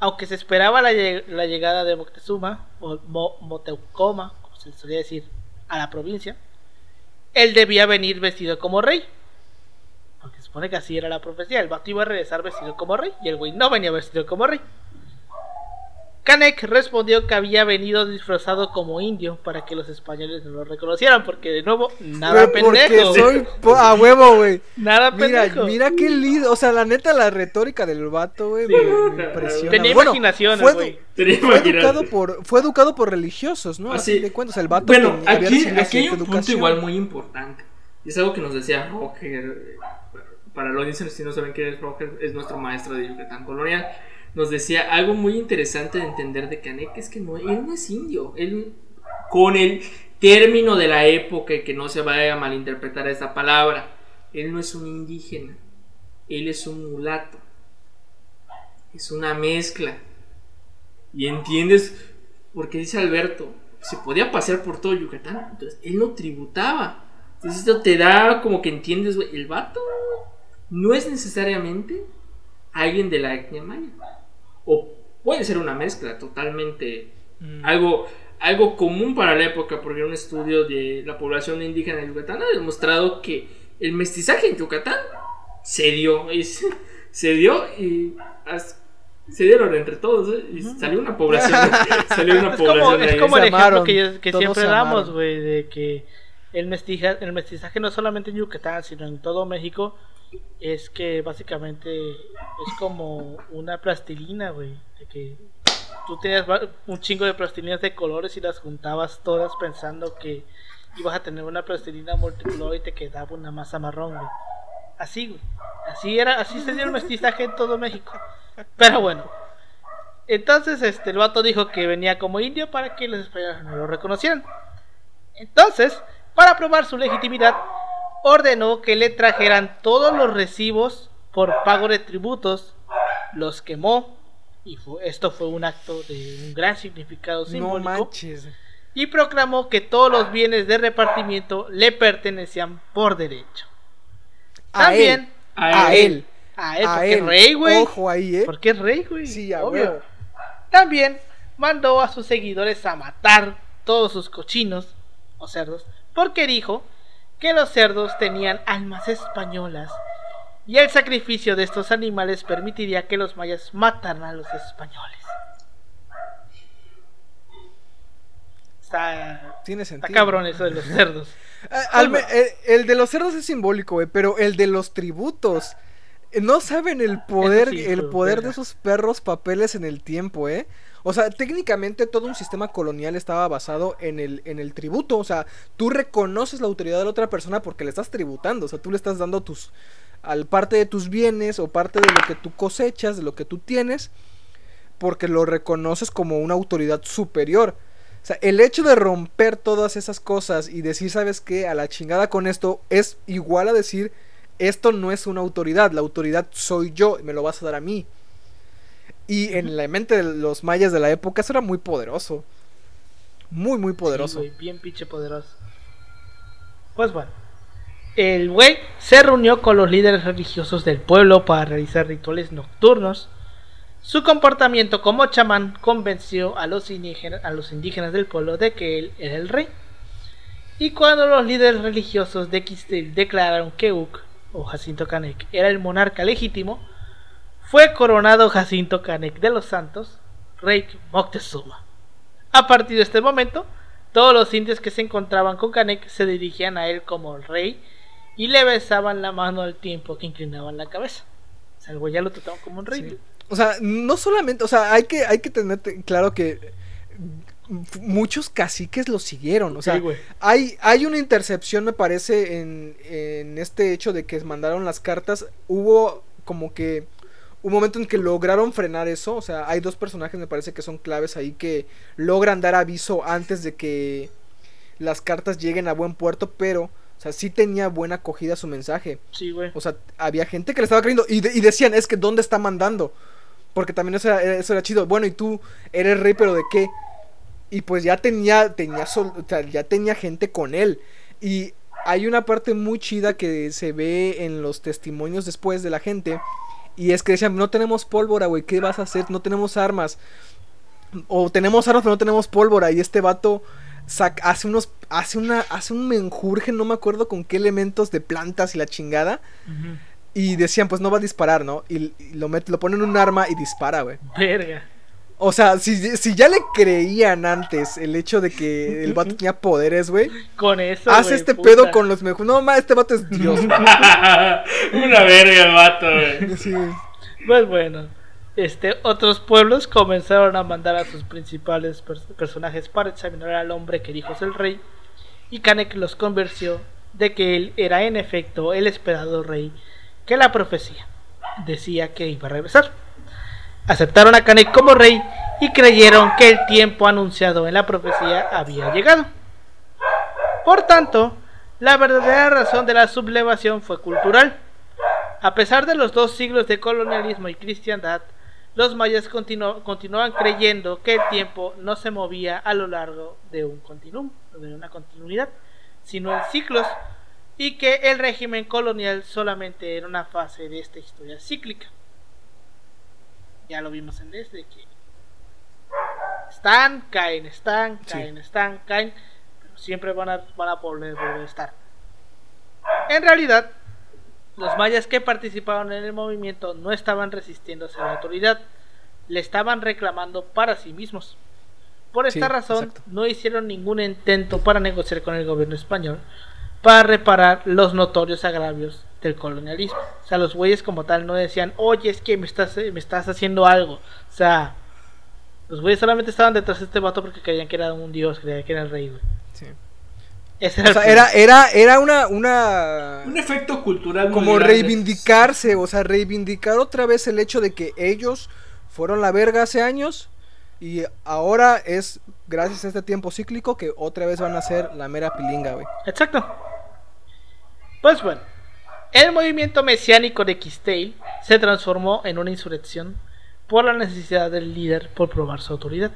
aunque se esperaba la, lle- la llegada de Moctezuma, o Mo- Moteucoma, como se solía decir, a la provincia, él debía venir vestido como rey. Porque se supone que así era la profecía. El vato iba a regresar vestido como rey. Y el güey no venía vestido como rey. Canek respondió que había venido disfrazado como indio para que los españoles no lo reconocieran. Porque de nuevo, nada porque pendejo. soy po- a huevo, güey. Nada Mira, pendejo. mira qué lindo. O sea, la neta, la retórica del vato, güey, Sí. me, me impresiona. Tenía Bueno, imaginación, güey. fue educado por, fue educado por religiosos, ¿no? Así. Así de cuentas, el vato Bueno, aquí, aquí hay un punto educación. igual muy importante. Y es algo que nos decía Roger. Para los niños si no saben quién es Roger, es nuestro maestro de Yucatán colonial. Nos decía algo muy interesante de entender de Canek, es que no, él no es indio. Él, con el término de la época que no se vaya a malinterpretar esta palabra, él no es un indígena. Él es un mulato. Es una mezcla. Y entiendes, porque dice Alberto, se podía pasear por todo Yucatán, entonces él no tributaba. Entonces esto te da como que entiendes, el vato no es necesariamente alguien de la etnia maya. O puede ser una mezcla totalmente Mm. algo, algo común para la época, porque un estudio de la población indígena de Yucatán ha demostrado que el mestizaje en Yucatán se dio, y se, se dio y as- se dieron entre todos, ¿eh? y salió una población, salió una Es como, población es ahí. como el ejemplo amaron, que, yo- que siempre damos, güey, de que el mestizaje, el mestizaje no solamente en Yucatán, sino en todo México, es que básicamente es como una plastilina, güey, de que tú tenías un chingo de plastilinas de colores y las juntabas todas pensando que ibas a tener una plastilina multicolor y te quedaba una masa marrón, güey. Así, güey. Así era, así se dio el mestizaje en todo México. Pero bueno. Entonces, este, el vato dijo que venía como indio para que los españoles no lo reconocieran. Entonces, para probar su legitimidad, ordenó que le trajeran todos los recibos por pago de tributos, los quemó, y fue, esto fue un acto de un gran significado simbólico. No manches. Y proclamó que todos los bienes de repartimiento le pertenecían por derecho. A También él. A A él. a él, A porque él. es rey, güey. Ojo ahí, eh. Porque es rey, güey. Sí, a obvio. También mandó a sus seguidores a matar todos sus cochinos o cerdos, porque dijo que los cerdos tenían almas españolas y el sacrificio de estos animales permitiría que los mayas mataran a los españoles. Está, Tiene está sentido. cabrón eso de los cerdos. Ah, me- el, el de los cerdos es simbólico, güey, pero el de los tributos. eh, No saben el poder, sí, el poder de esos perros papeles en el tiempo, ¿eh? O sea, técnicamente todo un sistema colonial estaba basado en el, en el tributo. O sea, tú reconoces la autoridad de la otra persona porque le estás tributando. O sea, tú le estás dando tus. al parte de tus bienes o parte de lo que tú cosechas, de lo que tú tienes. Porque lo reconoces como una autoridad superior. O sea, el hecho de romper todas esas cosas y decir, ¿sabes qué? A la chingada con esto es igual a decir, esto no es una autoridad, la autoridad soy yo me lo vas a dar a mí. Y en la mente de los mayas de la época eso era muy poderoso. Muy, muy poderoso. Bien pinche poderoso. Pues bueno. El güey se reunió con los líderes religiosos del pueblo para realizar rituales nocturnos. Su comportamiento como chamán convenció a los, indígenas, a los indígenas del pueblo de que él era el rey. Y cuando los líderes religiosos de Quistil declararon que Uk, o Jacinto Canek, era el monarca legítimo, fue coronado Jacinto Canek de los Santos, rey Moctezuma. A partir de este momento, todos los indios que se encontraban con Canek se dirigían a él como el rey y le besaban la mano al tiempo que inclinaban la cabeza. O sea, el güey ya lo trataban como un rey. Sí. O sea, no solamente, o sea, hay que, hay que tener te- claro que muchos caciques lo siguieron. O sea, Sí, hay, hay una intercepción, me parece, en, en este hecho de que mandaron las cartas. Hubo como que un momento en que lograron frenar eso. O sea, hay dos personajes, me parece que son claves ahí que logran dar aviso antes de que las cartas lleguen a buen puerto, pero, o sea, sí tenía buena acogida su mensaje. Sí, güey. O sea, había gente que le estaba creyendo y, de- y decían, es que ¿dónde está mandando? Porque también eso era, eso era chido. Bueno, y tú eres rey, pero ¿de qué? Y pues ya tenía, tenía, sol- o sea, ya tenía gente con él. Y hay una parte muy chida que se ve en los testimonios después de la gente. Y es que decían, no tenemos pólvora, güey, ¿qué vas a hacer? No tenemos armas. O tenemos armas, pero no tenemos pólvora. Y este vato sac- hace unos, hace una, hace un menjurje, no me acuerdo con qué elementos de plantas y la chingada. Y decían, pues no va a disparar, ¿no? Y, y lo, mete, lo ponen en un arma y dispara, güey. Verga. O sea, si, si ya le creían antes el hecho de que el vato tenía poderes, güey. Con eso. Hace güey, este puta. pedo con los mejores. No, ma, este vato es Dios. Una verga el vato, güey. Sí. Pues bueno. Este, otros pueblos comenzaron a mandar a sus principales pers- personajes para examinar al hombre que dijo ser el rey. Y Kanek los convenció de que él era en efecto el esperado rey que la profecía decía que iba a regresar. Aceptaron a Kanek como rey y creyeron que el tiempo anunciado en la profecía había llegado. Por tanto, la verdadera razón de la sublevación fue cultural. A pesar de los dos siglos de colonialismo y cristiandad, los mayas continu- continuaban creyendo que el tiempo no se movía a lo largo de un continuum, de una continuidad, sino en ciclos, y que el régimen colonial solamente era una fase de esta historia cíclica. Ya lo vimos en este que están, caen, están, Sí. caen, están, caen, pero siempre van a, van a volver, volver a estar. En realidad, los mayas que participaron en el movimiento no estaban resistiéndose a la autoridad, le estaban reclamando para sí mismos. Por esta Sí, razón, exacto. no hicieron ningún intento para negociar con el gobierno español para reparar los notorios agravios del colonialismo. O sea, los güeyes como tal no decían, oye, es que me estás, me estás haciendo algo. O sea, los güeyes solamente estaban detrás de este vato porque creían que era un dios, creían que era el rey, güey. Sí. Ese O era, sea, era, era, era una, una... Un efecto cultural muy Como grande. reivindicarse, o sea, reivindicar otra vez el hecho de que ellos fueron la verga hace años y ahora es gracias a este tiempo cíclico que otra vez van a ser la mera pilinga, güey. Exacto. Pues bueno, el movimiento mesiánico de Quistale se transformó en una insurrección por la necesidad del líder por probar su autoridad.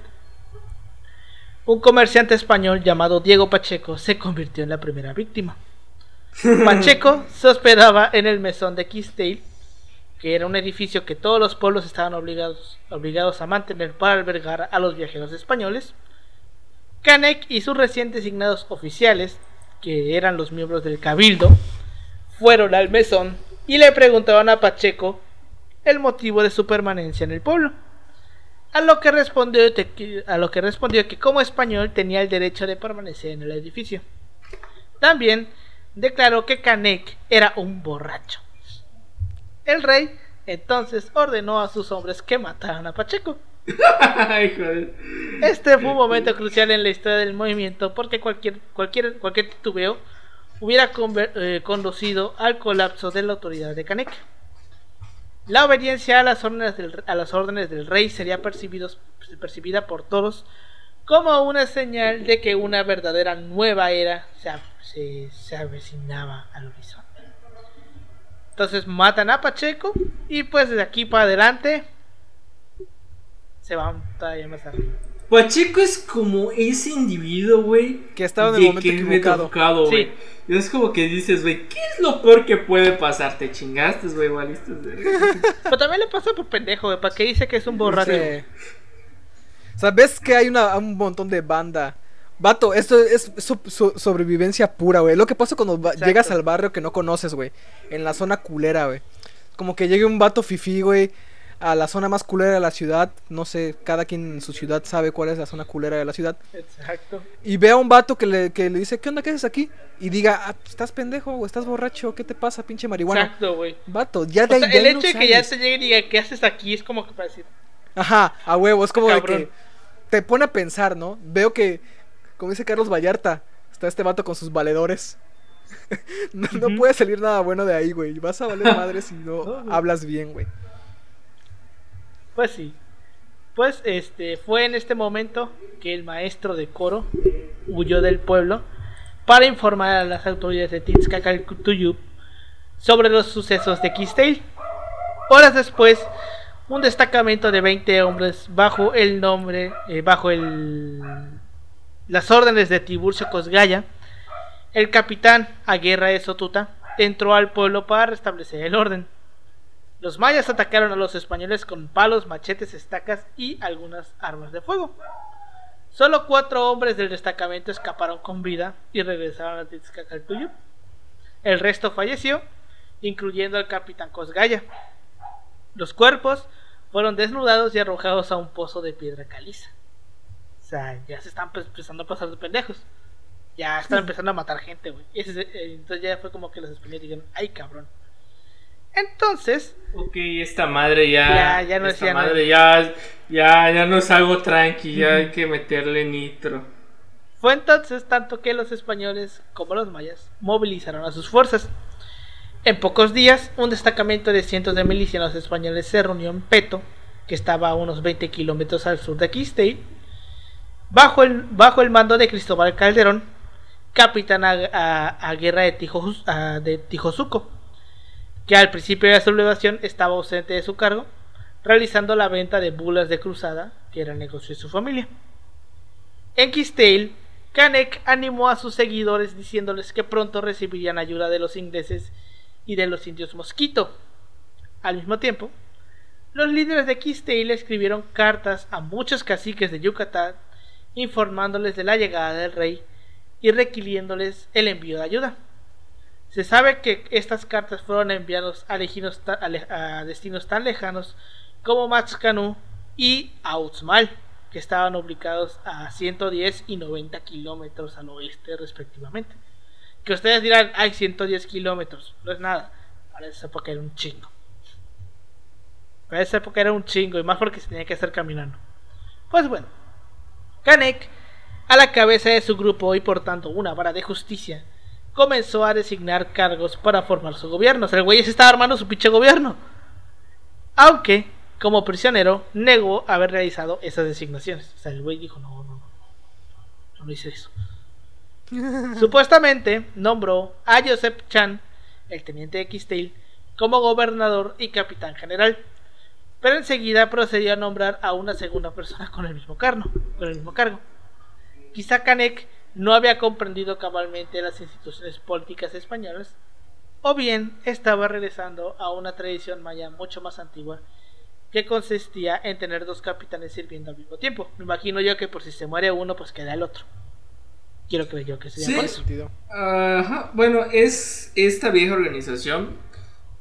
Un comerciante español llamado Diego Pacheco se convirtió en la primera víctima. Pacheco se hospedaba en el mesón de Quistale, que era un edificio que todos los pueblos estaban obligados, obligados a mantener para albergar a los viajeros españoles. Canek y sus recién designados oficiales, que eran los miembros del cabildo, fueron al mesón y le preguntaban a Pacheco el motivo de su permanencia en el pueblo. A lo que respondió, que- a lo que, respondió que como español tenía el derecho de permanecer en el edificio. También declaró que Canek era un borracho. El rey entonces ordenó a sus hombres que mataran a Pacheco. Este fue un momento crucial en la historia del movimiento porque cualquier, cualquier, cualquier titubeo hubiera eh, conducido al colapso de la autoridad de Canek. La obediencia a las órdenes del, a las órdenes del rey sería percibida por todos como una señal de que una verdadera nueva era se, se, se avecinaba al horizonte. Entonces matan a Pacheco y pues de aquí para adelante se van todavía más arriba. Pacheco es como ese individuo, güey. Que estaba en el de momento equivocado. tocado, güey. Sí. Y es como que dices, güey, ¿qué es lo peor que puede pasar? Te chingaste, güey, valiste. Pero también le pasa por pendejo, güey. ¿Para qué dice que es un borracho? Sí. O sea, ves que hay una, un montón de banda. Vato, esto es so- so- sobrevivencia pura, güey. Lo que pasa cuando Exacto. llegas al barrio que no conoces, güey. En la zona culera, güey. Como que llegue un vato fifí, güey. A la zona más culera de la ciudad. No sé, cada quien en su ciudad sabe cuál es la zona culera de la ciudad. Exacto. Y ve a un vato que le, que le dice, ¿qué onda? ¿Qué haces aquí? Y diga, ah, estás pendejo o estás borracho. ¿Qué te pasa, pinche marihuana? Exacto, güey. Vato, ya O de sea, ahí el hecho no de que ya se llegue y diga, ¿qué haces aquí? Es como que para decir, Ajá, a huevo, es como de que te pone a pensar, ¿no? Veo que, como dice Carlos Vallarta, está este vato con sus valedores. no, no Ujú. puede salir nada bueno de ahí, güey. Vas a valer madre si no No, hablas bien, güey. Pues sí. Pues este fue en este momento que el maestro de coro huyó del pueblo para informar a las autoridades de Tizcacalcutuyup sobre los sucesos de Quistale. Horas después, un destacamento de 20 hombres bajo el nombre, eh, bajo el, las órdenes de Tiburcio Cosgaya, el capitán Aguerra de Sotuta, entró al pueblo para restablecer el orden. Los mayas atacaron a los españoles con palos, machetes, estacas y algunas armas de fuego. Solo cuatro hombres del destacamento escaparon con vida y regresaron a Tizcacaltuyup. El resto falleció, incluyendo al capitán Cosgaya. Los cuerpos fueron desnudados y arrojados a un pozo de piedra caliza. O sea, ya se están pues, empezando a pasar de pendejos. Ya están empezando a matar gente, güey. Entonces ya fue como que los españoles dijeron, ay cabrón. Entonces, Ok, esta madre ya. Ya, ya no esta nada. madre ya, ya, ya no es algo tranqui, ya hay que meterle nitro. Fue entonces tanto que los españoles como los mayas movilizaron a sus fuerzas. En pocos días, un destacamento de cientos de milicianos españoles se reunió en Peto, que estaba a unos 20 kilómetros al sur de Quistay, bajo el, bajo el mando de Cristóbal Calderón, capitán a, a- a guerra de, a- de Tijosuco, que al principio de la sublevación estaba ausente de su cargo, realizando la venta de bulas de cruzada, que era el negocio de su familia. En Quistale, Canek animó a sus seguidores diciéndoles que pronto recibirían ayuda de los ingleses y de los indios mosquito. Al mismo tiempo, los líderes de Quistale escribieron cartas a muchos caciques de Yucatán informándoles de la llegada del rey y requiriéndoles el envío de ayuda. Se sabe que estas cartas fueron enviadas a, destinos tan lejanos como Maxcanú y Autzmal, que estaban ubicados a 110 y 90 kilómetros al oeste respectivamente. Que ustedes dirán, hay 110 kilómetros, no es nada. Para esa época era un chingo. Para esa época era un chingo, y más porque se tenía que hacer caminando. Pues bueno, Canek a la cabeza de su grupo y por tanto una vara de justicia, comenzó a designar cargos para formar su gobierno. O sea, el güey se estaba armando su pinche gobierno. Aunque, como prisionero, negó haber realizado esas designaciones. O sea, el güey dijo, no, no, no, no, no hice eso. Supuestamente nombró a Joseph Chan, el teniente de Kistel, como gobernador y capitán general. Pero enseguida procedió a nombrar a una segunda persona con el mismo cargo. Con el mismo cargo. Quizá Canek no había comprendido cabalmente las instituciones políticas españolas, o bien estaba regresando a una tradición maya mucho más antigua que consistía en tener dos capitanes sirviendo al mismo tiempo. Me imagino yo que por si se muere uno, pues queda el otro. Quiero creer yo que sería Sí. por eso. Ajá, bueno, es esta vieja organización.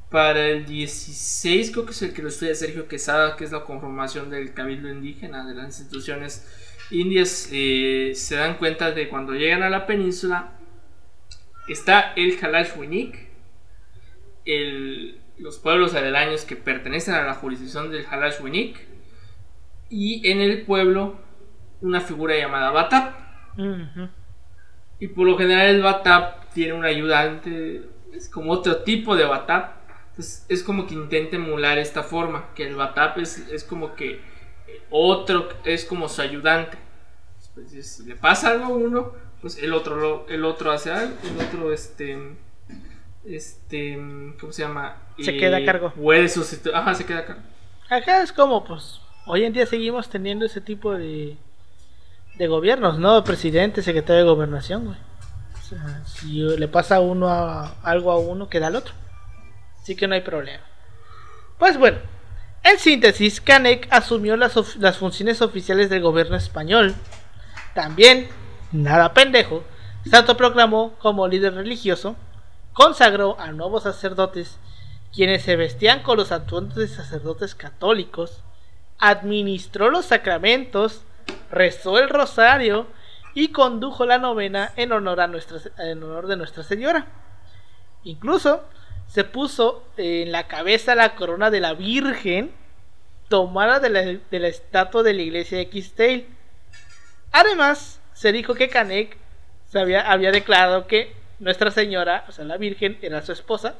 Para el 16, creo que es el que lo estudia Sergio Quesada, que es la conformación del cabildo indígena de las instituciones indias. eh, se dan cuenta de cuando llegan a la península, está el Halashwinik, el, los pueblos aledaños que pertenecen a la jurisdicción del Halashwinik, y en el pueblo una figura llamada Batap. Y por lo general el Batap tiene un ayudante, es como otro tipo de Batap. Entonces es como que intenta emular esta forma, que el Batap es, es como que otro, es como su ayudante. Pues, si le pasa algo a uno, pues el otro, lo- el otro hace algo, el otro este... Este, ¿cómo se llama? Se queda a cargo. Puede sustituir, ajá, se queda a cargo. Acá es como, pues, hoy en día seguimos teniendo ese tipo de, de gobiernos, ¿no? Presidente, secretario de gobernación, güey. O sea, si le pasa a uno a- algo a uno, queda al otro. Así que no hay problema. Pues bueno, en síntesis, Canek asumió las, funciones oficiales del gobierno español. También, nada pendejo, se autoproclamó como líder religioso, consagró a nuevos sacerdotes, quienes se vestían con los atuendos de sacerdotes católicos, administró los sacramentos, rezó el rosario y condujo la novena en honor, a en honor de Nuestra Señora. Incluso se puso en la cabeza la corona de la Virgen tomada de la, de la estatua de la iglesia de Kistel. Además, se dijo que Canek se había, había declarado que Nuestra Señora, o sea, la Virgen, era su esposa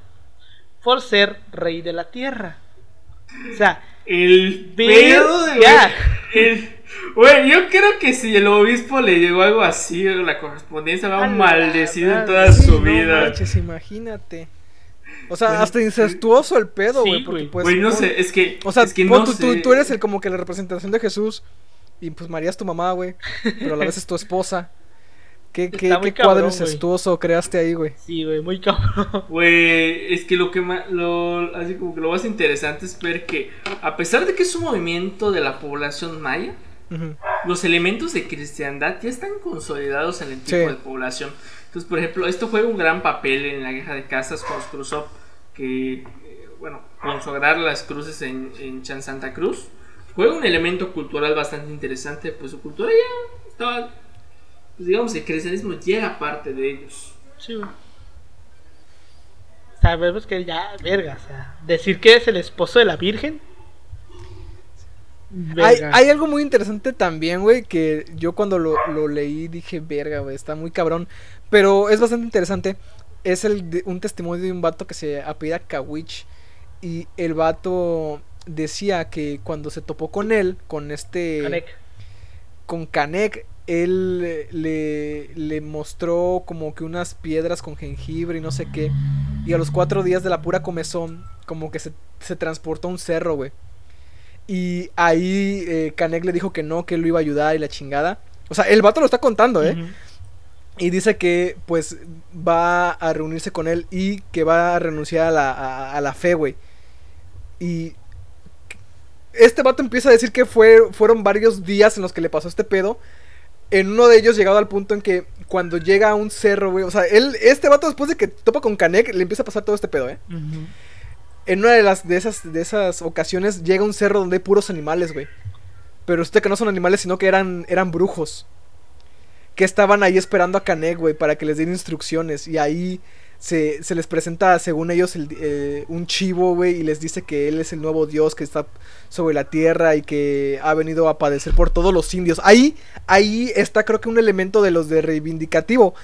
por ser rey de la tierra. O sea, El pedo de. ya. el- Güey, yo creo que si el obispo le llegó algo así, la correspondencia va A maldecido en toda Sí, su no vida. manches, imagínate. O sea, Bueno, hasta incestuoso el pedo, Sí, güey. porque güey. pues. Güey, no pon- sé, es que. O sea, es que pon no tú, tú- sé. tú eres el como que la representación de Jesús. Y pues María es tu mamá, güey. Pero a la vez es tu esposa. ¿Qué, qué, qué cuadro cabrón, incestuoso creaste ahí, güey? sí, güey, muy cabrón. Güey, es que lo que ma- lo, así como que lo más interesante es ver que, a pesar de que es un movimiento de la población maya, los elementos de cristiandad ya están consolidados en el tipo Sí. de población. Entonces, por ejemplo, esto juega un gran papel en la guerra de casas con los Cruzop, que, eh, bueno, consagrar las cruces en, en Chan Santa Cruz. Juega un elemento cultural bastante interesante, pues su cultura ya estaba, pues digamos, el cristianismo ya era parte de ellos. Sí. Sabemos que ya, verga, o sea, decir que es el esposo de la Virgen. Hay, algo muy interesante también, güey, que yo cuando lo, lo leí dije, verga, güey, está muy cabrón. Pero es bastante interesante. Es el de- un testimonio de un vato que se apellida Kawich. Y el vato decía que cuando se topó con él, con este... Canek. con Canek, él le, le mostró como que unas piedras con jengibre y no sé qué. Y a los cuatro días de la pura comezón, como que se, se transportó a un cerro, güey. Y ahí eh, Canek le dijo que no, que él lo iba a ayudar y la chingada. O sea, el vato lo está contando, ¿eh? Y dice que pues va a reunirse con él y que va a renunciar a la, a, a la fe, güey. Y este vato empieza a decir que fue, fueron varios días en los que le pasó este pedo. En uno de ellos llegado al punto en que cuando llega a un cerro, güey. O sea, él, este vato después de que topa con Canek, le empieza a pasar todo este pedo, ¿eh? En una de las de esas, de esas ocasiones llega un cerro donde hay puros animales, güey. Pero usted que no son animales, sino que eran, eran brujos. Que estaban ahí esperando a Canek, güey, para que les den instrucciones. Y ahí se, se les presenta, según ellos, el- eh, un chivo, güey, y les dice que él es el nuevo dios que está sobre la tierra y que ha venido a padecer por todos los indios. Ahí, ahí está creo que un elemento de los de reivindicativo.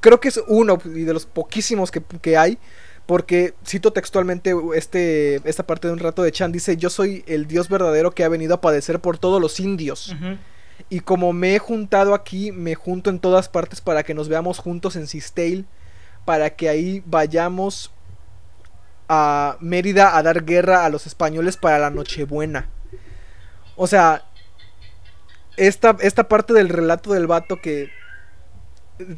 Creo que es uno y de los poquísimos que, que hay. Porque cito textualmente este, esta parte de un rato de Chan. Dice, yo soy el dios verdadero que ha venido a padecer por todos los indios. Y como me he juntado aquí, me junto en todas partes para que nos veamos juntos en Sistale. Para que ahí vayamos a Mérida a dar guerra a los españoles para la Nochebuena. O sea, esta, esta parte del relato del vato que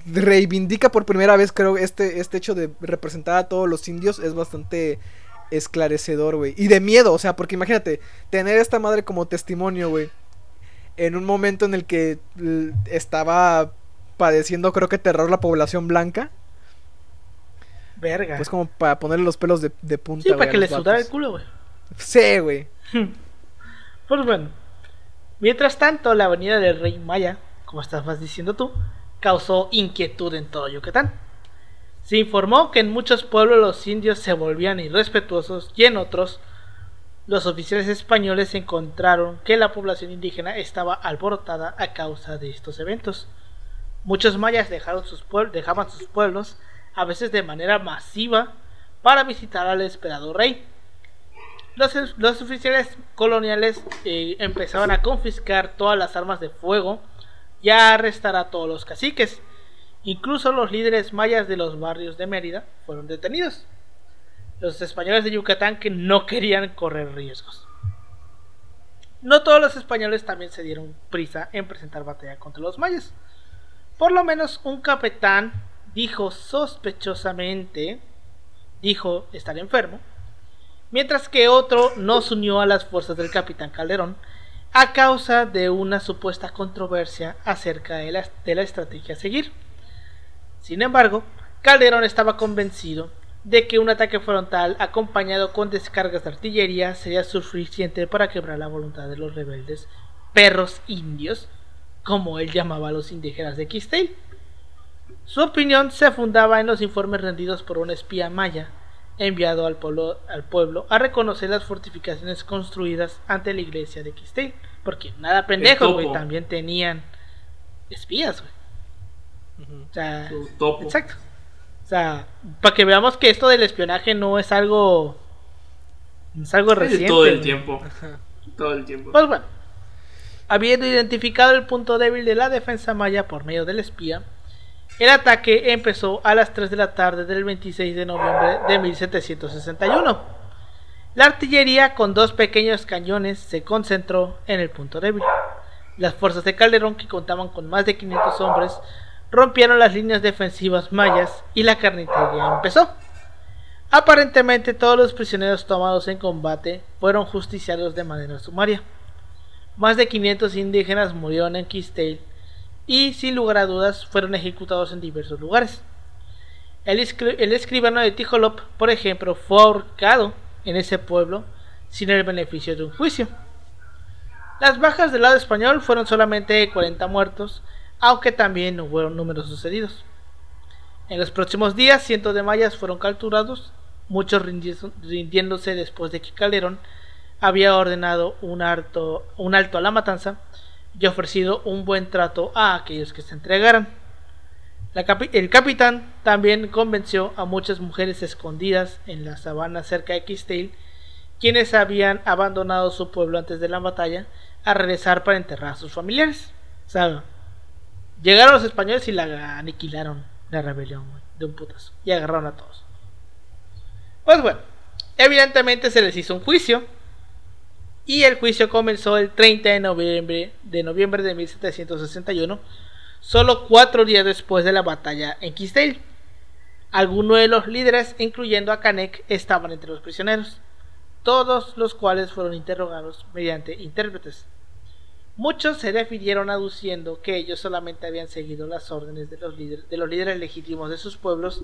reivindica por primera vez, creo, este, este hecho de representar a todos los indios es bastante esclarecedor, güey. Y de miedo, o sea, porque imagínate, tener esta madre como testimonio, güey. En un momento en el que estaba padeciendo, creo que terror la población blanca. Verga. Pues como para ponerle los pelos de, de punta. sí, güey, para que le sudara el culo, güey. Sí, güey. Pues bueno. Mientras tanto, la avenida del Rey Maya, como estabas diciendo tú, causó inquietud en todo Yucatán. Se informó que en muchos pueblos los indios se volvían irrespetuosos y en otros los oficiales españoles encontraron que la población indígena estaba alborotada a causa de estos eventos. Muchos mayas dejaron sus dejaban sus pueblos, a veces de manera masiva, para visitar al esperado rey. Los, los oficiales coloniales eh, empezaban a confiscar todas las armas de fuego y a arrestar a todos los caciques. Incluso los líderes mayas de los barrios de Mérida fueron detenidos. Los españoles de Yucatán que no querían correr riesgos. No todos los españoles también se dieron prisa en presentar batalla contra los mayas. Por lo menos un capitán dijo sospechosamente, dijo estar enfermo, mientras que otro no se unió a las fuerzas del capitán Calderón a causa de una supuesta controversia acerca de la, de la estrategia a seguir. Sin embargo, Calderón estaba convencido de que un ataque frontal acompañado con descargas de artillería sería suficiente para quebrar la voluntad de los rebeldes perros indios, como él llamaba a los indígenas de Quistel. Su opinión se fundaba en los informes rendidos por un espía maya enviado al pueblo, al pueblo a reconocer las fortificaciones construidas ante la iglesia de Quistel. Porque nada pendejos, topo. güey, también tenían espías, güey. O sea, topo. exacto. O sea, para que veamos que esto del espionaje no es algo. No es algo Es reciente. todo el tiempo. Ajá. Todo el tiempo. Pues bueno, habiendo identificado el punto débil de la defensa maya por medio del espía, el ataque empezó a las 3 de la tarde del 26 de noviembre de 1761. La artillería con dos pequeños cañones se concentró en el punto débil. Las fuerzas de Calderón, que contaban con más de 500 hombres, rompieron las líneas defensivas mayas y la carnicería empezó. Aparentemente todos los prisioneros tomados en combate fueron justiciados de manera sumaria. Más de 500 indígenas murieron en Quistel y sin lugar a dudas fueron ejecutados en diversos lugares. El, escri- el escribano de Tijolop, por ejemplo, fue ahorcado en ese pueblo sin el beneficio de un juicio. Las bajas del lado español fueron solamente 40 muertos, aunque también hubo números sucedidos. En los próximos días, cientos de mayas fueron capturados, muchos rindi- rindiéndose después de que Calderón había ordenado un alto a la matanza y ofrecido un buen trato a aquellos que se entregaran. El capitán también convenció a muchas mujeres escondidas en la sabana cerca de Quistel, quienes habían abandonado su pueblo antes de la batalla, a regresar para enterrar a sus familiares. O sea, llegaron los españoles y la aniquilaron, la rebelión, de un putazo, y agarraron a todos. Pues bueno, evidentemente se les hizo un juicio, y el juicio comenzó el 30 de noviembre de, noviembre de 1761, solo cuatro días después de la batalla en Quistel. Algunos de los líderes, incluyendo a Canek, estaban entre los prisioneros, todos los cuales fueron interrogados mediante intérpretes. Muchos se refirieron aduciendo que ellos solamente habían seguido las órdenes de los, líderes, de los líderes legítimos de sus pueblos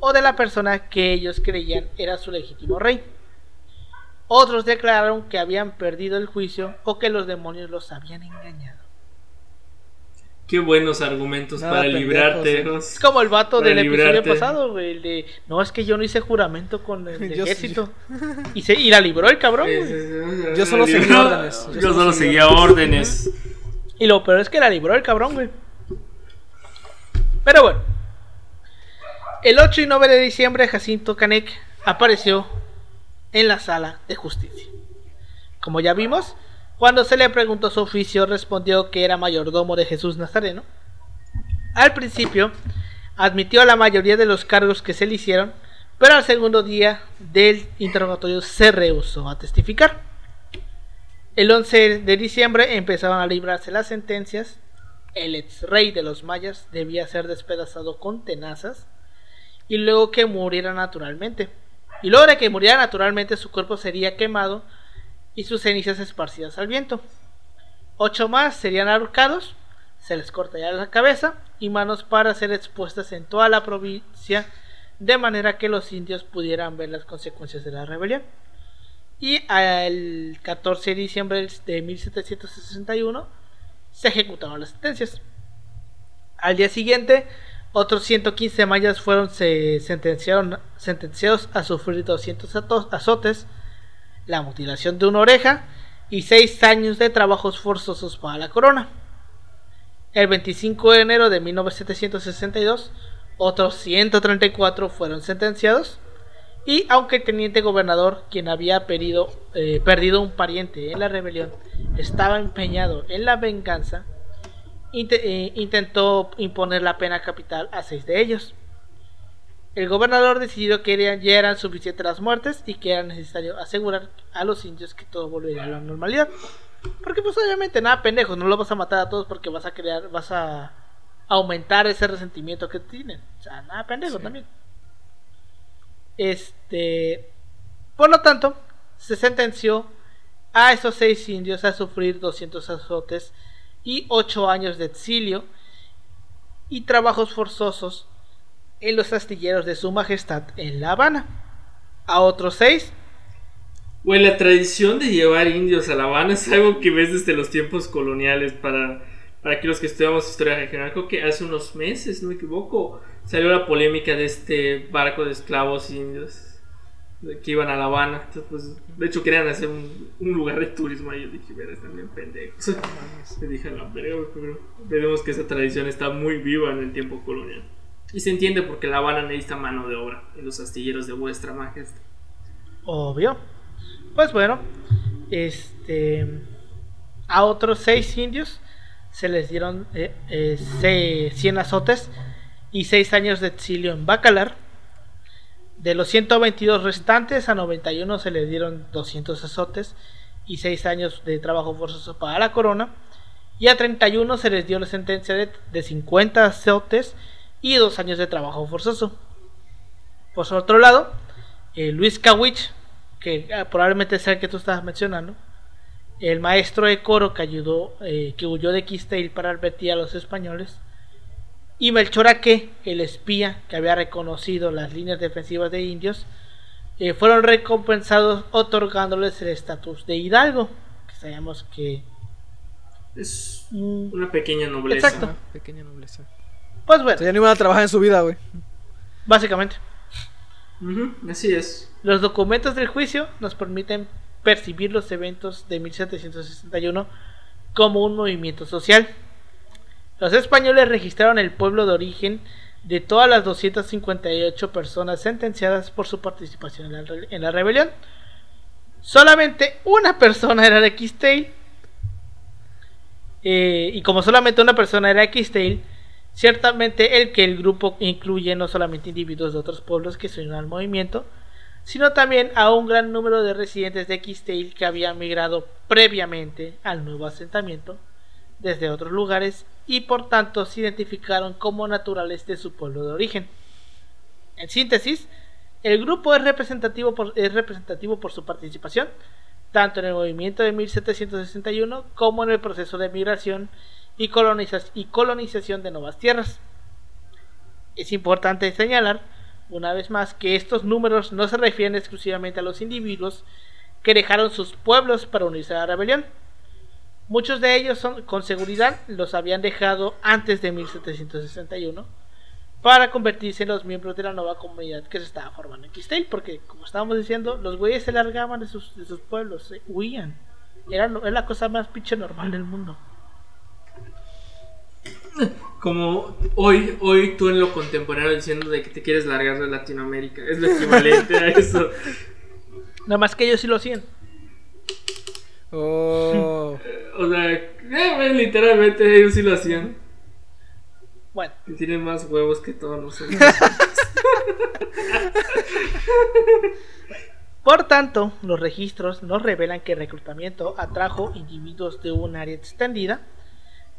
o de la persona que ellos creían era su legítimo rey. Otros declararon que habían perdido el juicio o que los demonios los habían engañado. Qué buenos argumentos Nada, para librarte. eh. ¿no? Es como el vato Para del episodio pasado, güey. el de, no, es que yo no hice juramento con el Yo ejército. Y, se, y la libró el cabrón, güey. Yo solo seguí Yo- órdenes. Yo, solo seguía órdenes. Y lo peor es que la libró el cabrón, güey. Pero bueno. El 8 y 9 de diciembre, Jacinto Canek apareció en la sala de justicia. Como ya vimos, cuando se le preguntó su oficio, respondió que era mayordomo de Jesús Nazareno. Al principio, admitió la mayoría de los cargos que se le hicieron, pero al segundo día del interrogatorio se rehusó a testificar. El 11 de diciembre empezaban a librarse las sentencias. El ex rey de los mayas debía ser despedazado con tenazas y luego que muriera naturalmente. Y de que muriera naturalmente su cuerpo sería quemado y sus cenizas esparcidas al viento. Ocho más serían ahorcados, se les cortaría la cabeza y manos para ser expuestas en toda la provincia de manera que los indios pudieran ver las consecuencias de la rebelión. Y el 14 de diciembre de 1761 se ejecutaron las sentencias. Al día siguiente, otros 115 mayas fueron se sentenciaron, sentenciados a sufrir 200 ato- azotes, la mutilación de una oreja y 6 años de trabajos forzosos para la corona. El 25 de enero de 1762, otros 134 fueron sentenciados. Y aunque el teniente gobernador, quien había pedido, eh, perdido un pariente en la rebelión, estaba empeñado en la venganza, eh, intentó imponer la pena capital a seis de ellos. El gobernador decidió que eran- ya eran suficientes las muertes y que era necesario asegurar a los indios que todo volvería a la normalidad. Porque pues obviamente nada pendejo, no los vas a matar a todos porque vas a crear, vas a aumentar ese resentimiento que tienen. O sea, nada pendejo también. Este, por lo tanto, se sentenció a esos seis indios a sufrir 200 azotes y 8 años de exilio y trabajos forzosos en los astilleros de su majestad en La Habana. A otros seis, Güey, la tradición de llevar indios a La Habana es algo que ves desde los tiempos coloniales para, para aquellos que estudiamos historia regional. Creo que hace unos meses, no me equivoco, salió la polémica de este barco de esclavos indios que iban a La Habana. Entonces, pues, de hecho, querían hacer un, un lugar de turismo ahí. Yo dije, ver, están bien pendejos. Le dije güey, pero veremos que esa tradición está muy viva en el tiempo colonial. Y se entiende porque La Habana necesita mano de obra en los astilleros de vuestra majestad. obvio. Pues bueno, este a otros seis indios se les dieron eh, eh, se- 100 azotes y 6 años de exilio en Bacalar. De los 122 restantes, a 91 se les dieron 200 azotes y 6 años de trabajo forzoso para la corona. Y a 31 se les dio la sentencia de, de 50 azotes y 2 años de trabajo forzoso. Por otro lado, eh, Luis Kawich, que ah, probablemente sea el que tú estabas mencionando, el maestro de coro que ayudó, eh, que huyó de Quistel para advertir a los españoles, y Melchor Aque, el espía que había reconocido las líneas defensivas de indios, eh, fueron recompensados otorgándoles el estatus de hidalgo, que sabemos que... Es mm, una pequeña nobleza. Exacto. Pequeña nobleza. pues O bueno, sea, ya no iban a trabajar en su vida, güey. básicamente. Así es. Los documentos del juicio nos permiten percibir los eventos de 1761 como un movimiento social. Los españoles registraron el pueblo de origen de todas las 258 personas sentenciadas por su participación en la, rebelión. Solamente una persona era de Quistel. Eh, y como solamente una persona era de Quistel, ciertamente el que el grupo incluye no solamente individuos de otros pueblos que se unieron al movimiento, sino también a un gran número de residentes de Quistel que habían migrado previamente al nuevo asentamiento desde otros lugares y por tanto se identificaron como naturales de su pueblo de origen. En síntesis, el grupo es representativo por, es representativo por su participación tanto en el movimiento de 1761 como en el proceso de migración y, coloniza- y colonización de nuevas tierras. Es importante señalar, una vez más, que estos números no se refieren exclusivamente a los individuos que dejaron sus pueblos para unirse a la rebelión. Muchos de ellos son, con seguridad los habían dejado antes de 1761 para convertirse en los miembros de la nueva comunidad que se estaba formando en Quistel, porque como estábamos diciendo, los güeyes se largaban de sus, de sus pueblos, se huían. Era la cosa más pinche normal del mundo. Como hoy, hoy tú en lo contemporáneo diciendo de que te quieres largar de Latinoamérica. Es lo equivalente a eso. Nada más que ellos sí lo hacían. Oh. O sea, eh, literalmente ellos sí lo hacían. Bueno, Y tienen más huevos que todos nosotros. por tanto, los registros nos revelan que el reclutamiento atrajo individuos de un área extendida,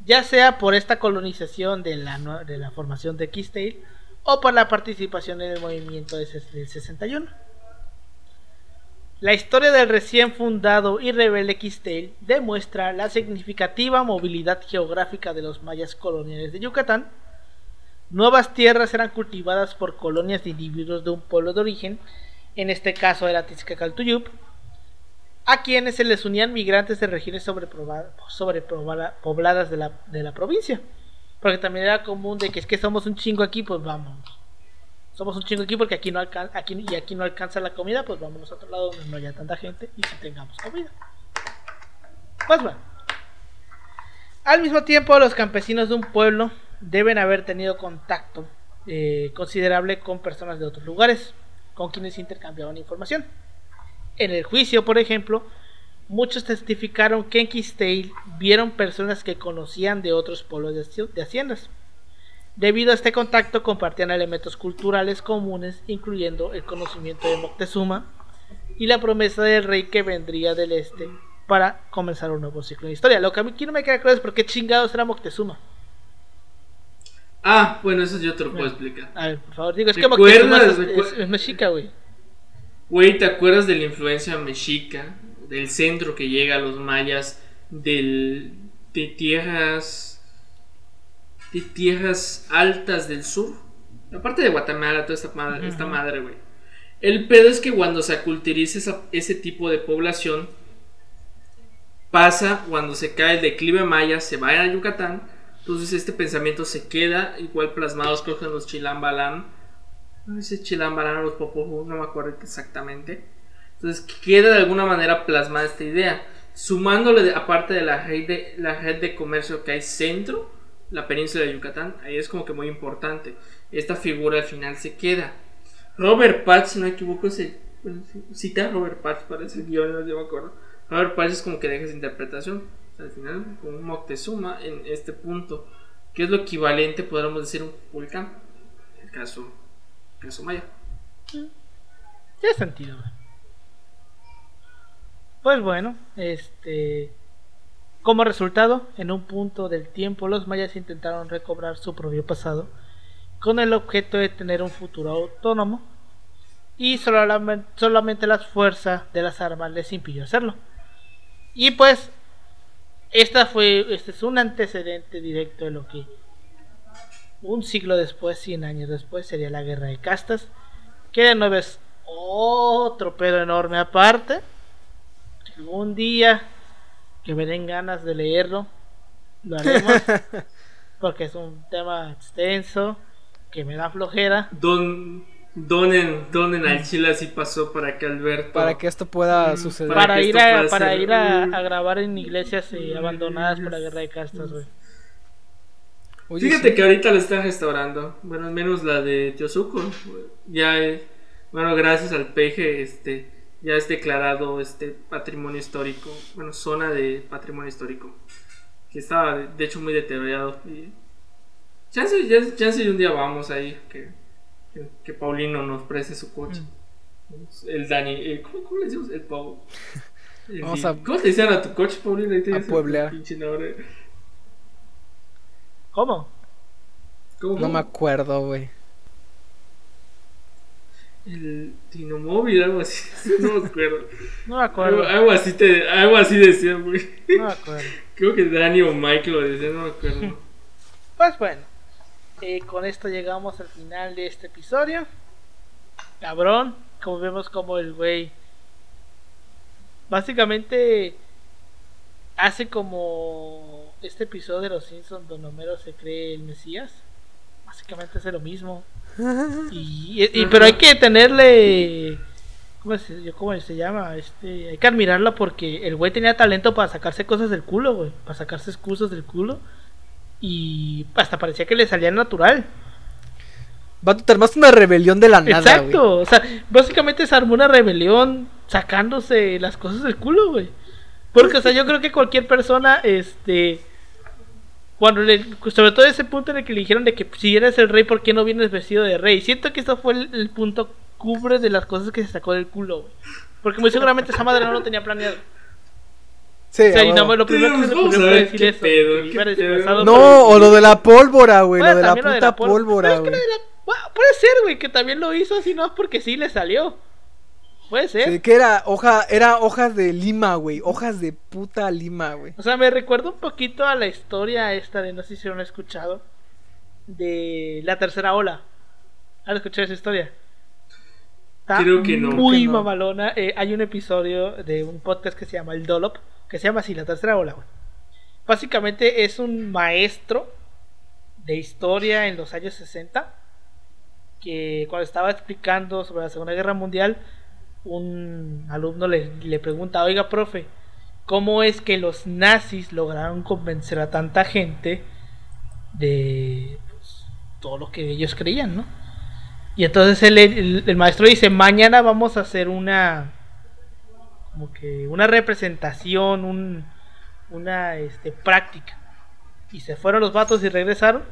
ya sea por esta colonización de la, de la formación de Keystale o por la participación en el movimiento del 61. La historia del recién fundado y rebelde Quistel demuestra la significativa movilidad geográfica de los mayas coloniales de Yucatán. Nuevas tierras eran cultivadas por colonias de individuos de un pueblo de origen, en este caso era Tizcacaltuyup, a quienes se les unían migrantes de regiones sobrepoblada- sobrepobla- pobladas de la, de la provincia. Porque también era común de que es que somos un chingo aquí, pues vamos. Somos un chingo aquí porque aquí no alcanza, aquí, y aquí no alcanza la comida, pues vámonos a otro lado donde no haya tanta gente y si tengamos comida. Pues bueno. Al mismo tiempo, los campesinos de un pueblo deben haber tenido contacto eh, considerable con personas de otros lugares, con quienes intercambiaban información. En el juicio, por ejemplo, muchos testificaron que en Quistale vieron personas que conocían de otros pueblos de de haciendas. Debido a este contacto compartían elementos culturales comunes, incluyendo el conocimiento de Moctezuma y la promesa del rey que vendría del este para comenzar un nuevo ciclo de historia. Lo que a mí aquí no me queda claro es por qué chingados era Moctezuma. ah, bueno, eso yo te lo puedo explicar. A ver, por favor, digo, es que. Moctezuma es, es- es mexica, güey. Güey, ¿te acuerdas de la influencia mexica? Del centro que llega a los mayas, del, de tierras. De tierras altas del sur. Aparte de Guatemala, toda esta madre, esta Ujú. madre, güey. El pedo es que cuando se aculturiza esa- ese tipo de población, pasa cuando se cae el declive maya, se va a Yucatán. Entonces este pensamiento se queda igual plasmado, escogen los chilambalán. No sé si chilambalán o los popojos, no me acuerdo exactamente. Entonces queda de alguna manera plasmada esta idea. Sumándole, aparte de la red de, la red de comercio que hay centro, la península de Yucatán, ahí es como que muy importante. Esta figura al final se queda. Robert Patch, si no me equivoco, se cita Robert Patch para ese guion, no me acuerdo. Robert Patch es como que deja esa interpretación. Al final, como un Moctezuma en este punto, que es lo equivalente, podríamos decir, un volcán. El caso, el caso maya. Tiene sentido. Pues bueno, este. Como resultado, en un punto del tiempo, los mayas intentaron recobrar su propio pasado con el objeto de tener un futuro autónomo y solamente, solamente la fuerza de las armas les impidió hacerlo. Y pues, esta fue, este es un antecedente directo de lo que un siglo después, 100 años después, sería la guerra de castas, que de nuevo es otro pedo enorme aparte. Algún día que me den ganas de leerlo, lo haremos, porque es un tema extenso, que me da flojera. Don, donen, donen al chile así pasó para que Alberto. Para que esto pueda Mm, suceder. Para ir, a, para ser- ir a, a grabar en iglesias eh, abandonadas por la guerra de castas, güey. Oye, Fíjate sí. que ahorita lo están restaurando. Bueno, al menos la de Teosuco. Ya, eh, bueno, gracias al peje, este, ya es declarado este patrimonio histórico. Bueno, zona de patrimonio histórico. Que estaba, de hecho, muy deteriorado. Y chance, ya- chance un día vamos ahí. Que, que, que Paulino nos preste su coche. El Dani, eh, ¿cómo, cómo le decimos? El Pau. El Vamos Di- a- ¿Cómo te decían a tu coche, Paulino? Ahí tienes A nombre. ¿Cómo? ¿Cómo? No me acuerdo, güey. El Dinomóvil, algo así. No me acuerdo. No me algo, acuerdo. algo así te, algo así decía, güey. No me acuerdo. Creo que Dani o Mike lo decía, no me acuerdo. Pues bueno, eh, con esto llegamos al final de este episodio. Cabrón, como vemos como el güey básicamente hace como este episodio de Los Simpsons donde Homero se cree el Mesías. Básicamente hace lo mismo. Y, y- pero hay que tenerle. ¿Cómo se, cómo se llama? Este, hay que admirarlo porque el güey tenía talento para sacarse cosas del culo, güey. Para sacarse excusas del culo. Y hasta parecía que le salía natural. Vato, te armaste una rebelión de la nada. Exacto. O sea, básicamente se armó una rebelión sacándose las cosas del culo, güey. Porque, o sea, yo creo que cualquier persona, este. Cuando le. Sobre todo ese punto en el que le dijeron de que si eres el rey, ¿por qué no vienes vestido de rey? Siento que esto fue el, el punto cubre de las cosas que se sacó del culo, güey. Porque muy seguramente esa madre no lo tenía planeado. Sí, O sea, y más lo primero que se le Vamos ocurrió a fue decir eso. pedo, que No, o lo de la pólvora, güey. Bueno, lo de la de puta la pólvora. es güey. Bueno, Puede ser, güey, que también lo hizo así, no porque sí le salió. Puede ser. Sí, que era hoja, era hojas de lima, güey. Hojas de puta lima, güey. O sea, me recuerda un poquito a la historia esta de, no sé si lo han escuchado, de la tercera ola. ¿Han escuchado esa historia? Está Creo que no. Muy que no. mamalona. Eh, hay un episodio de un podcast que se llama El Dolop, que se llama así, la tercera ola, güey. Básicamente es un maestro de historia en los años 60 que cuando estaba explicando sobre la Segunda Guerra Mundial, un alumno le, le pregunta, oiga, profe, ¿cómo es que los nazis lograron convencer a tanta gente de pues, todo lo que ellos creían, ¿no? Y entonces el, el- maestro dice, mañana vamos a hacer una, como que una representación, un, una este, práctica. Y se fueron los vatos y regresaron.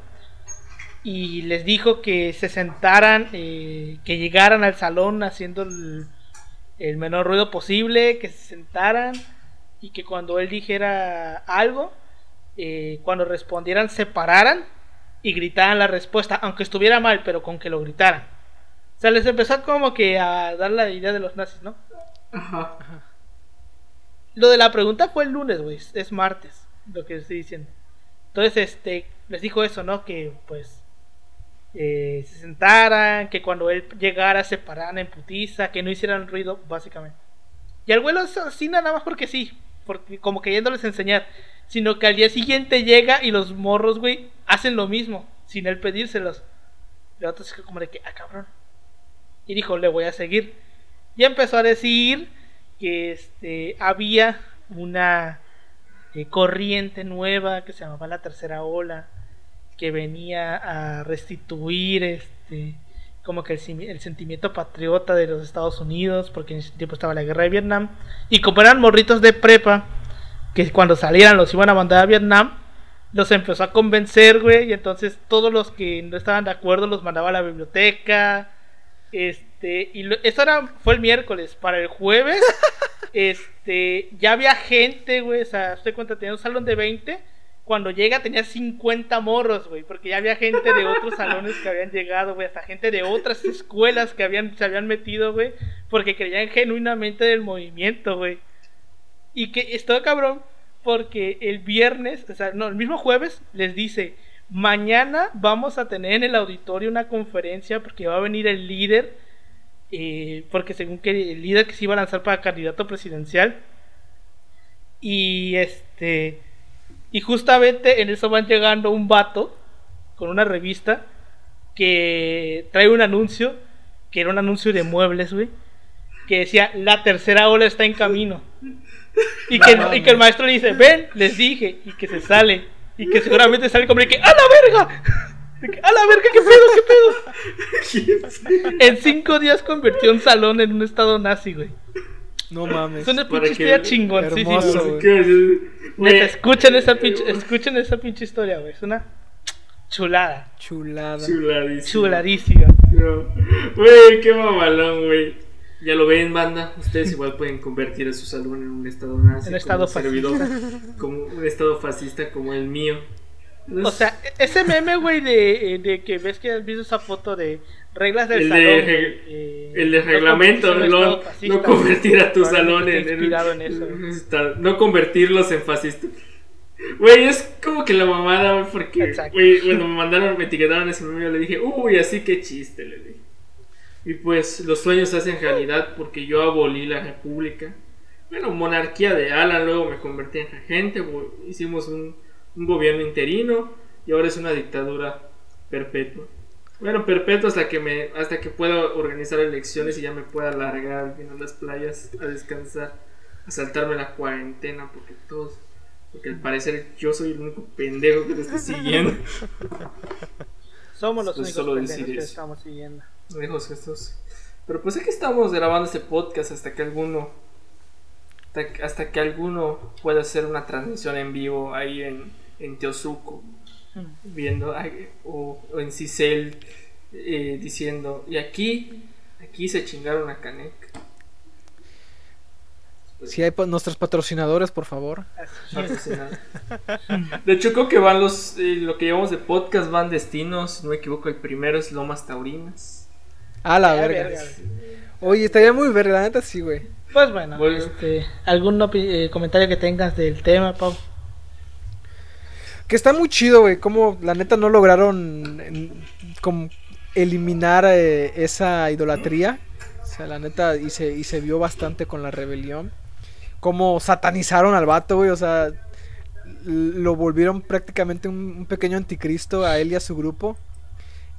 Y les dijo que se sentaran, eh, que llegaran al salón haciendo el, el menor ruido posible, que se sentaran y que cuando él dijera algo, eh, cuando respondieran se pararan y gritaran la respuesta, aunque estuviera mal, pero con que lo gritaran. O sea, les empezó como que a dar la idea de los nazis, ¿no? Ajá. Lo de la pregunta fue el lunes, güey. Es- Es martes, lo que estoy diciendo. Entonces, este, les dijo eso, ¿no? Que pues eh, se sentaran, que cuando él llegara se pararan en putiza, que no hicieran ruido, básicamente. Y al vuelo es así nada más porque sí, porque como queriéndoles enseñar, sino que al día siguiente llega y los morros, güey, hacen lo mismo, sin él pedírselos. Y otro se como de que, ah, cabrón. Y dijo, le voy a seguir. Y empezó a decir que este había una eh, corriente nueva que se llamaba la tercera ola que venía a restituir este como que el, el sentimiento patriota de los Estados Unidos porque en ese tiempo estaba la guerra de Vietnam y como eran morritos de prepa que cuando salieran los iban a mandar a Vietnam los empezó a convencer güey y entonces todos los que no estaban de acuerdo los mandaba a la biblioteca este, y lo- esto era, fue el miércoles. Para el jueves, este, ya había gente, güey. O sea, estoy cuenta, tenía un salón de 20. Cuando llega tenía 50 morros, güey. Porque ya había gente de otros salones que habían llegado, güey. Hasta gente de otras escuelas que habían, se habían metido, güey. Porque creían genuinamente del movimiento, güey. Y que esto cabrón. Porque el viernes, o sea, no, el mismo jueves, les dice: Mañana vamos a tener en el auditorio una conferencia porque va a venir el líder. eh, porque según que el líder que se iba a lanzar para candidato presidencial. Y este. Y justamente en eso van llegando un vato con una revista que trae un anuncio, que era un anuncio de muebles, güey, que decía, la tercera ola está en camino. Y que, y que el maestro le dice, ven, les dije, y que se sale, y que seguramente sale como que, ¡a la verga! ¡A la verga! ¿Qué pedo? ¿Qué pedo? En cinco días convirtió un salón en un estado nazi, güey. No mames. Es una pinche historia chingoncísima. Hermoso, Neta, escuchen esa pinche, escuchen esa pinche historia, güey. Es una chulada. Chulada. Chuladísima. No. Güey, qué mamalón, güey. Ya lo ven, banda. Ustedes igual pueden convertir a su salón en un estado nazi. Un estado servidor, como un estado fascista como el mío. O sea, ese meme, güey, de, eh, de que ves que has visto esa foto de reglas del El de salón. güey, eh, El de no reglamento, no, estado fascista, no convertir a tu güey. salón en, en eso. güey. no convertirlos en fascistas. Güey, es como que la mamada, güey, porque, güey, cuando me mandaron, me etiquetaron ese meme, yo le dije, uy, así que chiste, le dije. Y pues los sueños se hacen realidad porque yo abolí la república bueno, monarquía de Alan, luego me convertí en regente, hicimos un, un gobierno interino y ahora es una dictadura perpetua. Bueno, perpetua hasta que me hasta que pueda organizar elecciones y ya me pueda largar a las playas a descansar, a saltarme la cuarentena porque todos porque al parecer yo soy el único pendejo que te está siguiendo. Somos los únicos pendejos que estamos siguiendo. Lejos Jesús. Pero pues aquí estamos grabando este podcast hasta que alguno hasta, que alguno pueda hacer una transmisión en vivo ahí en, en Teosuco mm. viendo o, en Cicel eh, diciendo y aquí aquí se chingaron a Canek si hay nuestros patrocinadores, por favor. De hecho, creo que van los. Eh, lo que llevamos de podcast van destinos. Si no me equivoco, el primero es Lomas Taurinas. Ah, la verga. Oye, estaría muy verga, la neta sí, güey. Pues bueno, este, ¿algún eh, comentario que tengas del tema, Pau? Que está muy chido, güey. Como la neta no lograron como eliminar eh, esa idolatría. O sea, la neta, y se, y se vio bastante con la rebelión cómo satanizaron al vato, güey, o sea, lo volvieron prácticamente un, pequeño anticristo a él y a su grupo.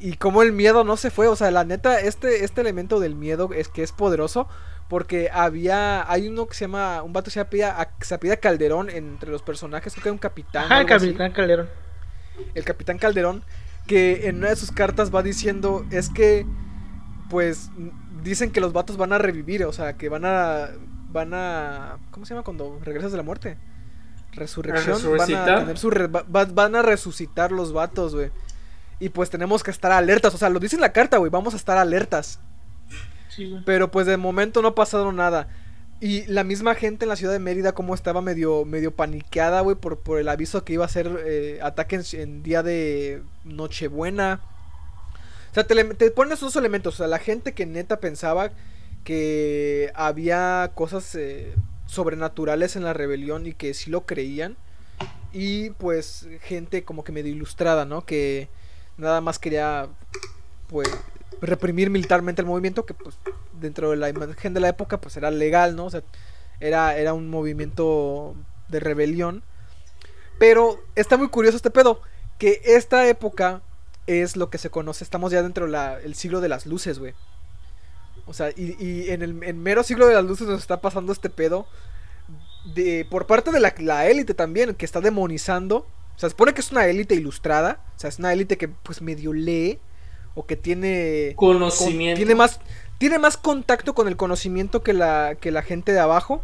Y cómo el miedo no se fue, o sea, la neta, este, este elemento del miedo es que es poderoso. Porque había, hay uno que se llama, un vato se apida, se Calderón entre los personajes, creo que un capitán. Ah, el capitán Calderón. El capitán Calderón, que en una de sus cartas va diciendo, es que, pues, dicen que los vatos van a revivir, o sea, que van a, van a. ¿Cómo se llama cuando regresas de la muerte? Resurrección. Van a, tener su van a resucitar los vatos, güey. Y pues tenemos que estar alertas. O sea, lo dice en la carta, güey. Vamos a estar alertas. Pero pues de momento no ha pasado nada. Y la misma gente en la ciudad de Mérida, como estaba medio, medio paniqueada, güey, por, por el aviso que iba a ser eh, ataque en, día de Nochebuena. O sea, te, te ponen esos dos elementos. O sea, la gente que neta pensaba que había cosas eh, sobrenaturales en la rebelión y que sí lo creían. Y pues gente como que medio ilustrada, ¿no? Que nada más quería pues reprimir militarmente el movimiento que pues dentro de la imagen de la época pues era legal, ¿no? O sea, era, era un movimiento de rebelión. Pero está muy curioso este pedo, que esta época es lo que se conoce, estamos ya dentro del siglo de las luces, güey. O sea, y, en el mero siglo de las luces nos está pasando este pedo. De, por parte de la élite también, que está demonizando. O sea, se supone que es una élite ilustrada. O sea, es una élite que pues medio lee. O que tiene. Conocimiento. tiene más. Tiene más contacto con el conocimiento que la, que la gente de abajo.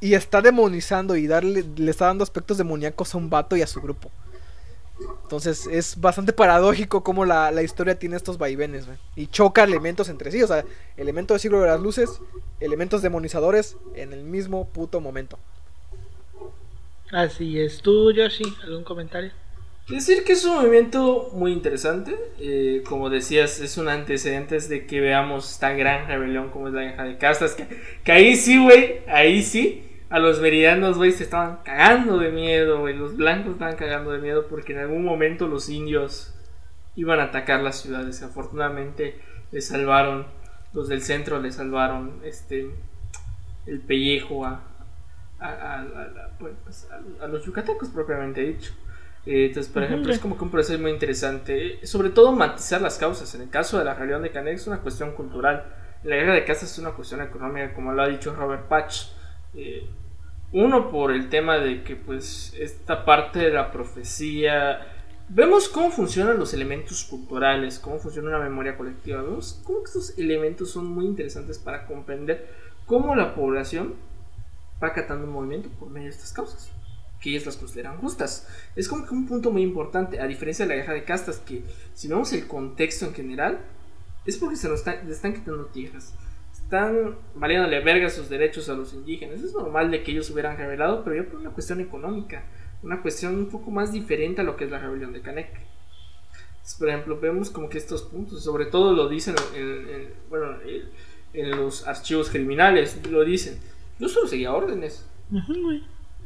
Y está demonizando y darle, le está dando aspectos demoníacos a un vato y a su grupo. Entonces es bastante paradójico cómo la, historia tiene estos vaivenes, Y choca elementos entre sí, o sea, elementos de siglo de las luces, elementos demonizadores en el mismo puto momento. Así es. ¿Tú, Yoshi, algún comentario? Decir que es un movimiento muy interesante. Eh, como decías, es un antecedente de que veamos esta gran rebelión como es la guerra de castas. Que, ahí sí, güey, ahí sí a los meridianos, güey, se estaban cagando de miedo, güey. Los blancos estaban cagando de miedo porque en algún momento los indios iban a atacar las ciudades. Afortunadamente les salvaron, los del centro les salvaron este el pellejo a, a, pues, los yucatecos propiamente dicho. Eh, entonces, por ejemplo, es como que un proceso muy interesante. Sobre todo matizar las causas. En el caso de la rebelión de Canek es una cuestión cultural. La guerra de casas es una cuestión económica, como lo ha dicho Robert Patch. Eh, uno por el tema de que pues esta parte de la profecía vemos cómo funcionan los elementos culturales, cómo funciona una memoria colectiva, vemos cómo estos elementos son muy interesantes para comprender cómo la población va catando un movimiento por medio de estas causas, que ellas las consideran justas. Es como que un punto muy importante, a diferencia de la guerra de castas, que si vemos el contexto en general, es porque se nos están quitando tierras están valiéndole verga sus derechos a los indígenas. Es normal de que ellos hubieran revelado, pero ya por una cuestión económica, una cuestión un poco más diferente a lo que es la rebelión de Canek. por ejemplo, vemos como que estos puntos, sobre todo lo dicen en, bueno, en los archivos criminales, lo dicen. Yo solo seguía órdenes.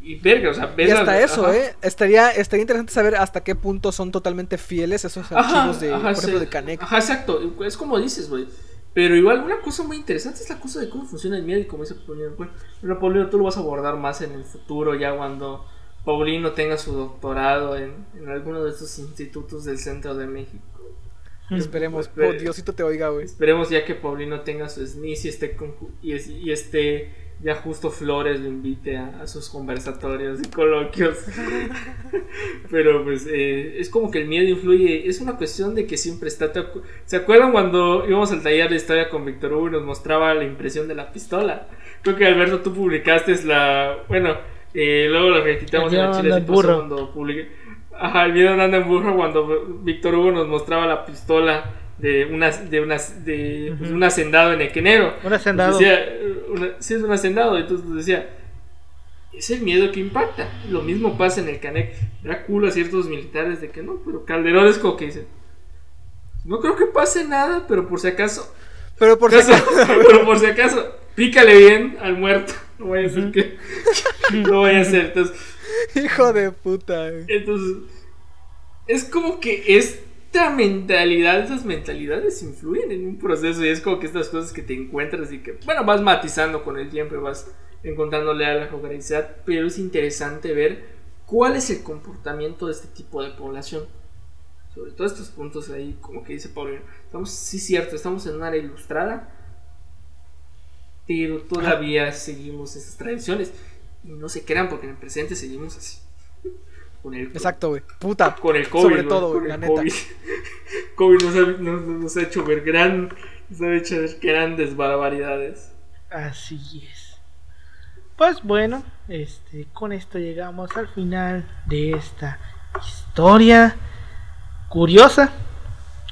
Y verga, o sea, y hasta eso, ¿eh? Estaría, estaría interesante saber hasta qué punto son totalmente fieles esos archivos de, por ejemplo, de Canek. Ajá, exacto. Es como dices, güey Pero igual, una cosa muy interesante es la cosa de cómo funciona el miedo y cómo dice Paulino. Bueno, Paulino, tú lo vas a abordar más en el futuro, ya cuando Paulino tenga su doctorado en, en alguno de estos institutos del centro de México. Esperemos, Pues, por Diosito te oiga, güey. Esperemos ya que Paulino tenga su SNIS y esté, con- y esté ya justo Flores lo invite a, a sus conversatorios y coloquios. Pero pues eh, es como que el miedo influye, es una cuestión de que siempre está... ¿te acu- ¿Se acuerdan cuando íbamos al taller de historia con Víctor Hugo y nos mostraba la impresión de la pistola? Creo que Alberto tú publicaste la... Bueno, eh, luego la reeditamos El en la miedo Chile en burro. cuando publiqué... Ajá, el video anda en burro cuando Víctor Hugo nos mostraba la pistola de una de unas de pues, Ujú. un hacendado en Equenero. Un hacendado. Nos decía, una- sí es un hacendado, entonces nos decía, es el miedo que impacta. Lo mismo pasa en el Canec. Da culo a ciertos militares de que no, pero Calderón es como que dice, no creo que pase nada, pero por si acaso, Pero por si acaso- pero por si acaso, pícale bien al muerto. No vaya a ser que no vaya a ser. Entonces, hijo de puta, güey. entonces, es como que esta mentalidad, esas mentalidades influyen en un proceso y es como que estas cosas que te encuentras y que, bueno, vas matizando con el tiempo y vas encontrándole a la geografía, pero es interesante ver cuál es el comportamiento de este tipo de población. Sobre todo estos puntos ahí, como que dice Pablo, estamos, sí cierto, estamos en una área ilustrada, pero todavía seguimos esas tradiciones y no se crean porque en el presente seguimos así. Con el, Exacto, güey. Puta. con el COVID. Sobre todo, güey, la neta. COVID. COVID nos ha, nos- nos ha hecho ver gran, nos ha hecho ver grandes barbaridades. Así es. Pues bueno, este, con esto llegamos al final de esta historia curiosa,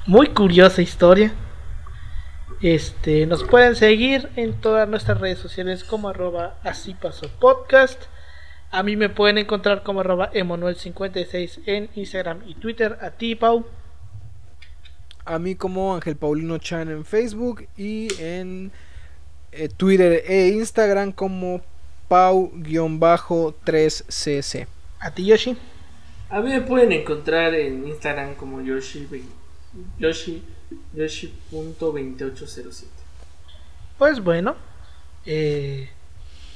muy curiosa historia. Este, nos pueden seguir en todas nuestras redes sociales como arroba así pasó podcast. A mí me pueden encontrar como arroba emanuel56 en Instagram y Twitter. A ti, Pau. A mí como Ángel Paulino Chan en Facebook y en eh, Twitter e Instagram como Pau-3cc. A ti, Yoshi. A mí me pueden encontrar en Instagram como Yoshi, Yoshi, Yoshi.2807. Pues bueno, eh,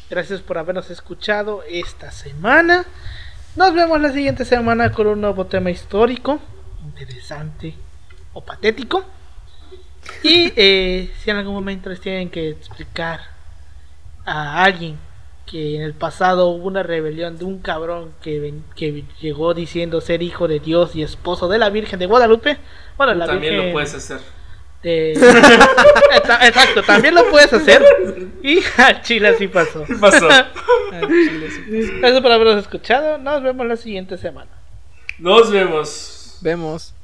gracias por habernos escuchado esta semana. Nos vemos la siguiente semana con un nuevo tema histórico, interesante o patético. Y eh, si en algún momento les tienen que explicar a alguien que en el pasado hubo una rebelión de un cabrón que, ven- que llegó diciendo ser hijo de Dios y esposo de la Virgen de Guadalupe, bueno, la También Virgen lo puedes hacer. Eta- Exacto, también lo puedes hacer. Y al chile así pasó. ¿Qué pasó? Chile, sí. Gracias por habernos escuchado. Nos vemos la siguiente semana. Nos vemos. Vemos.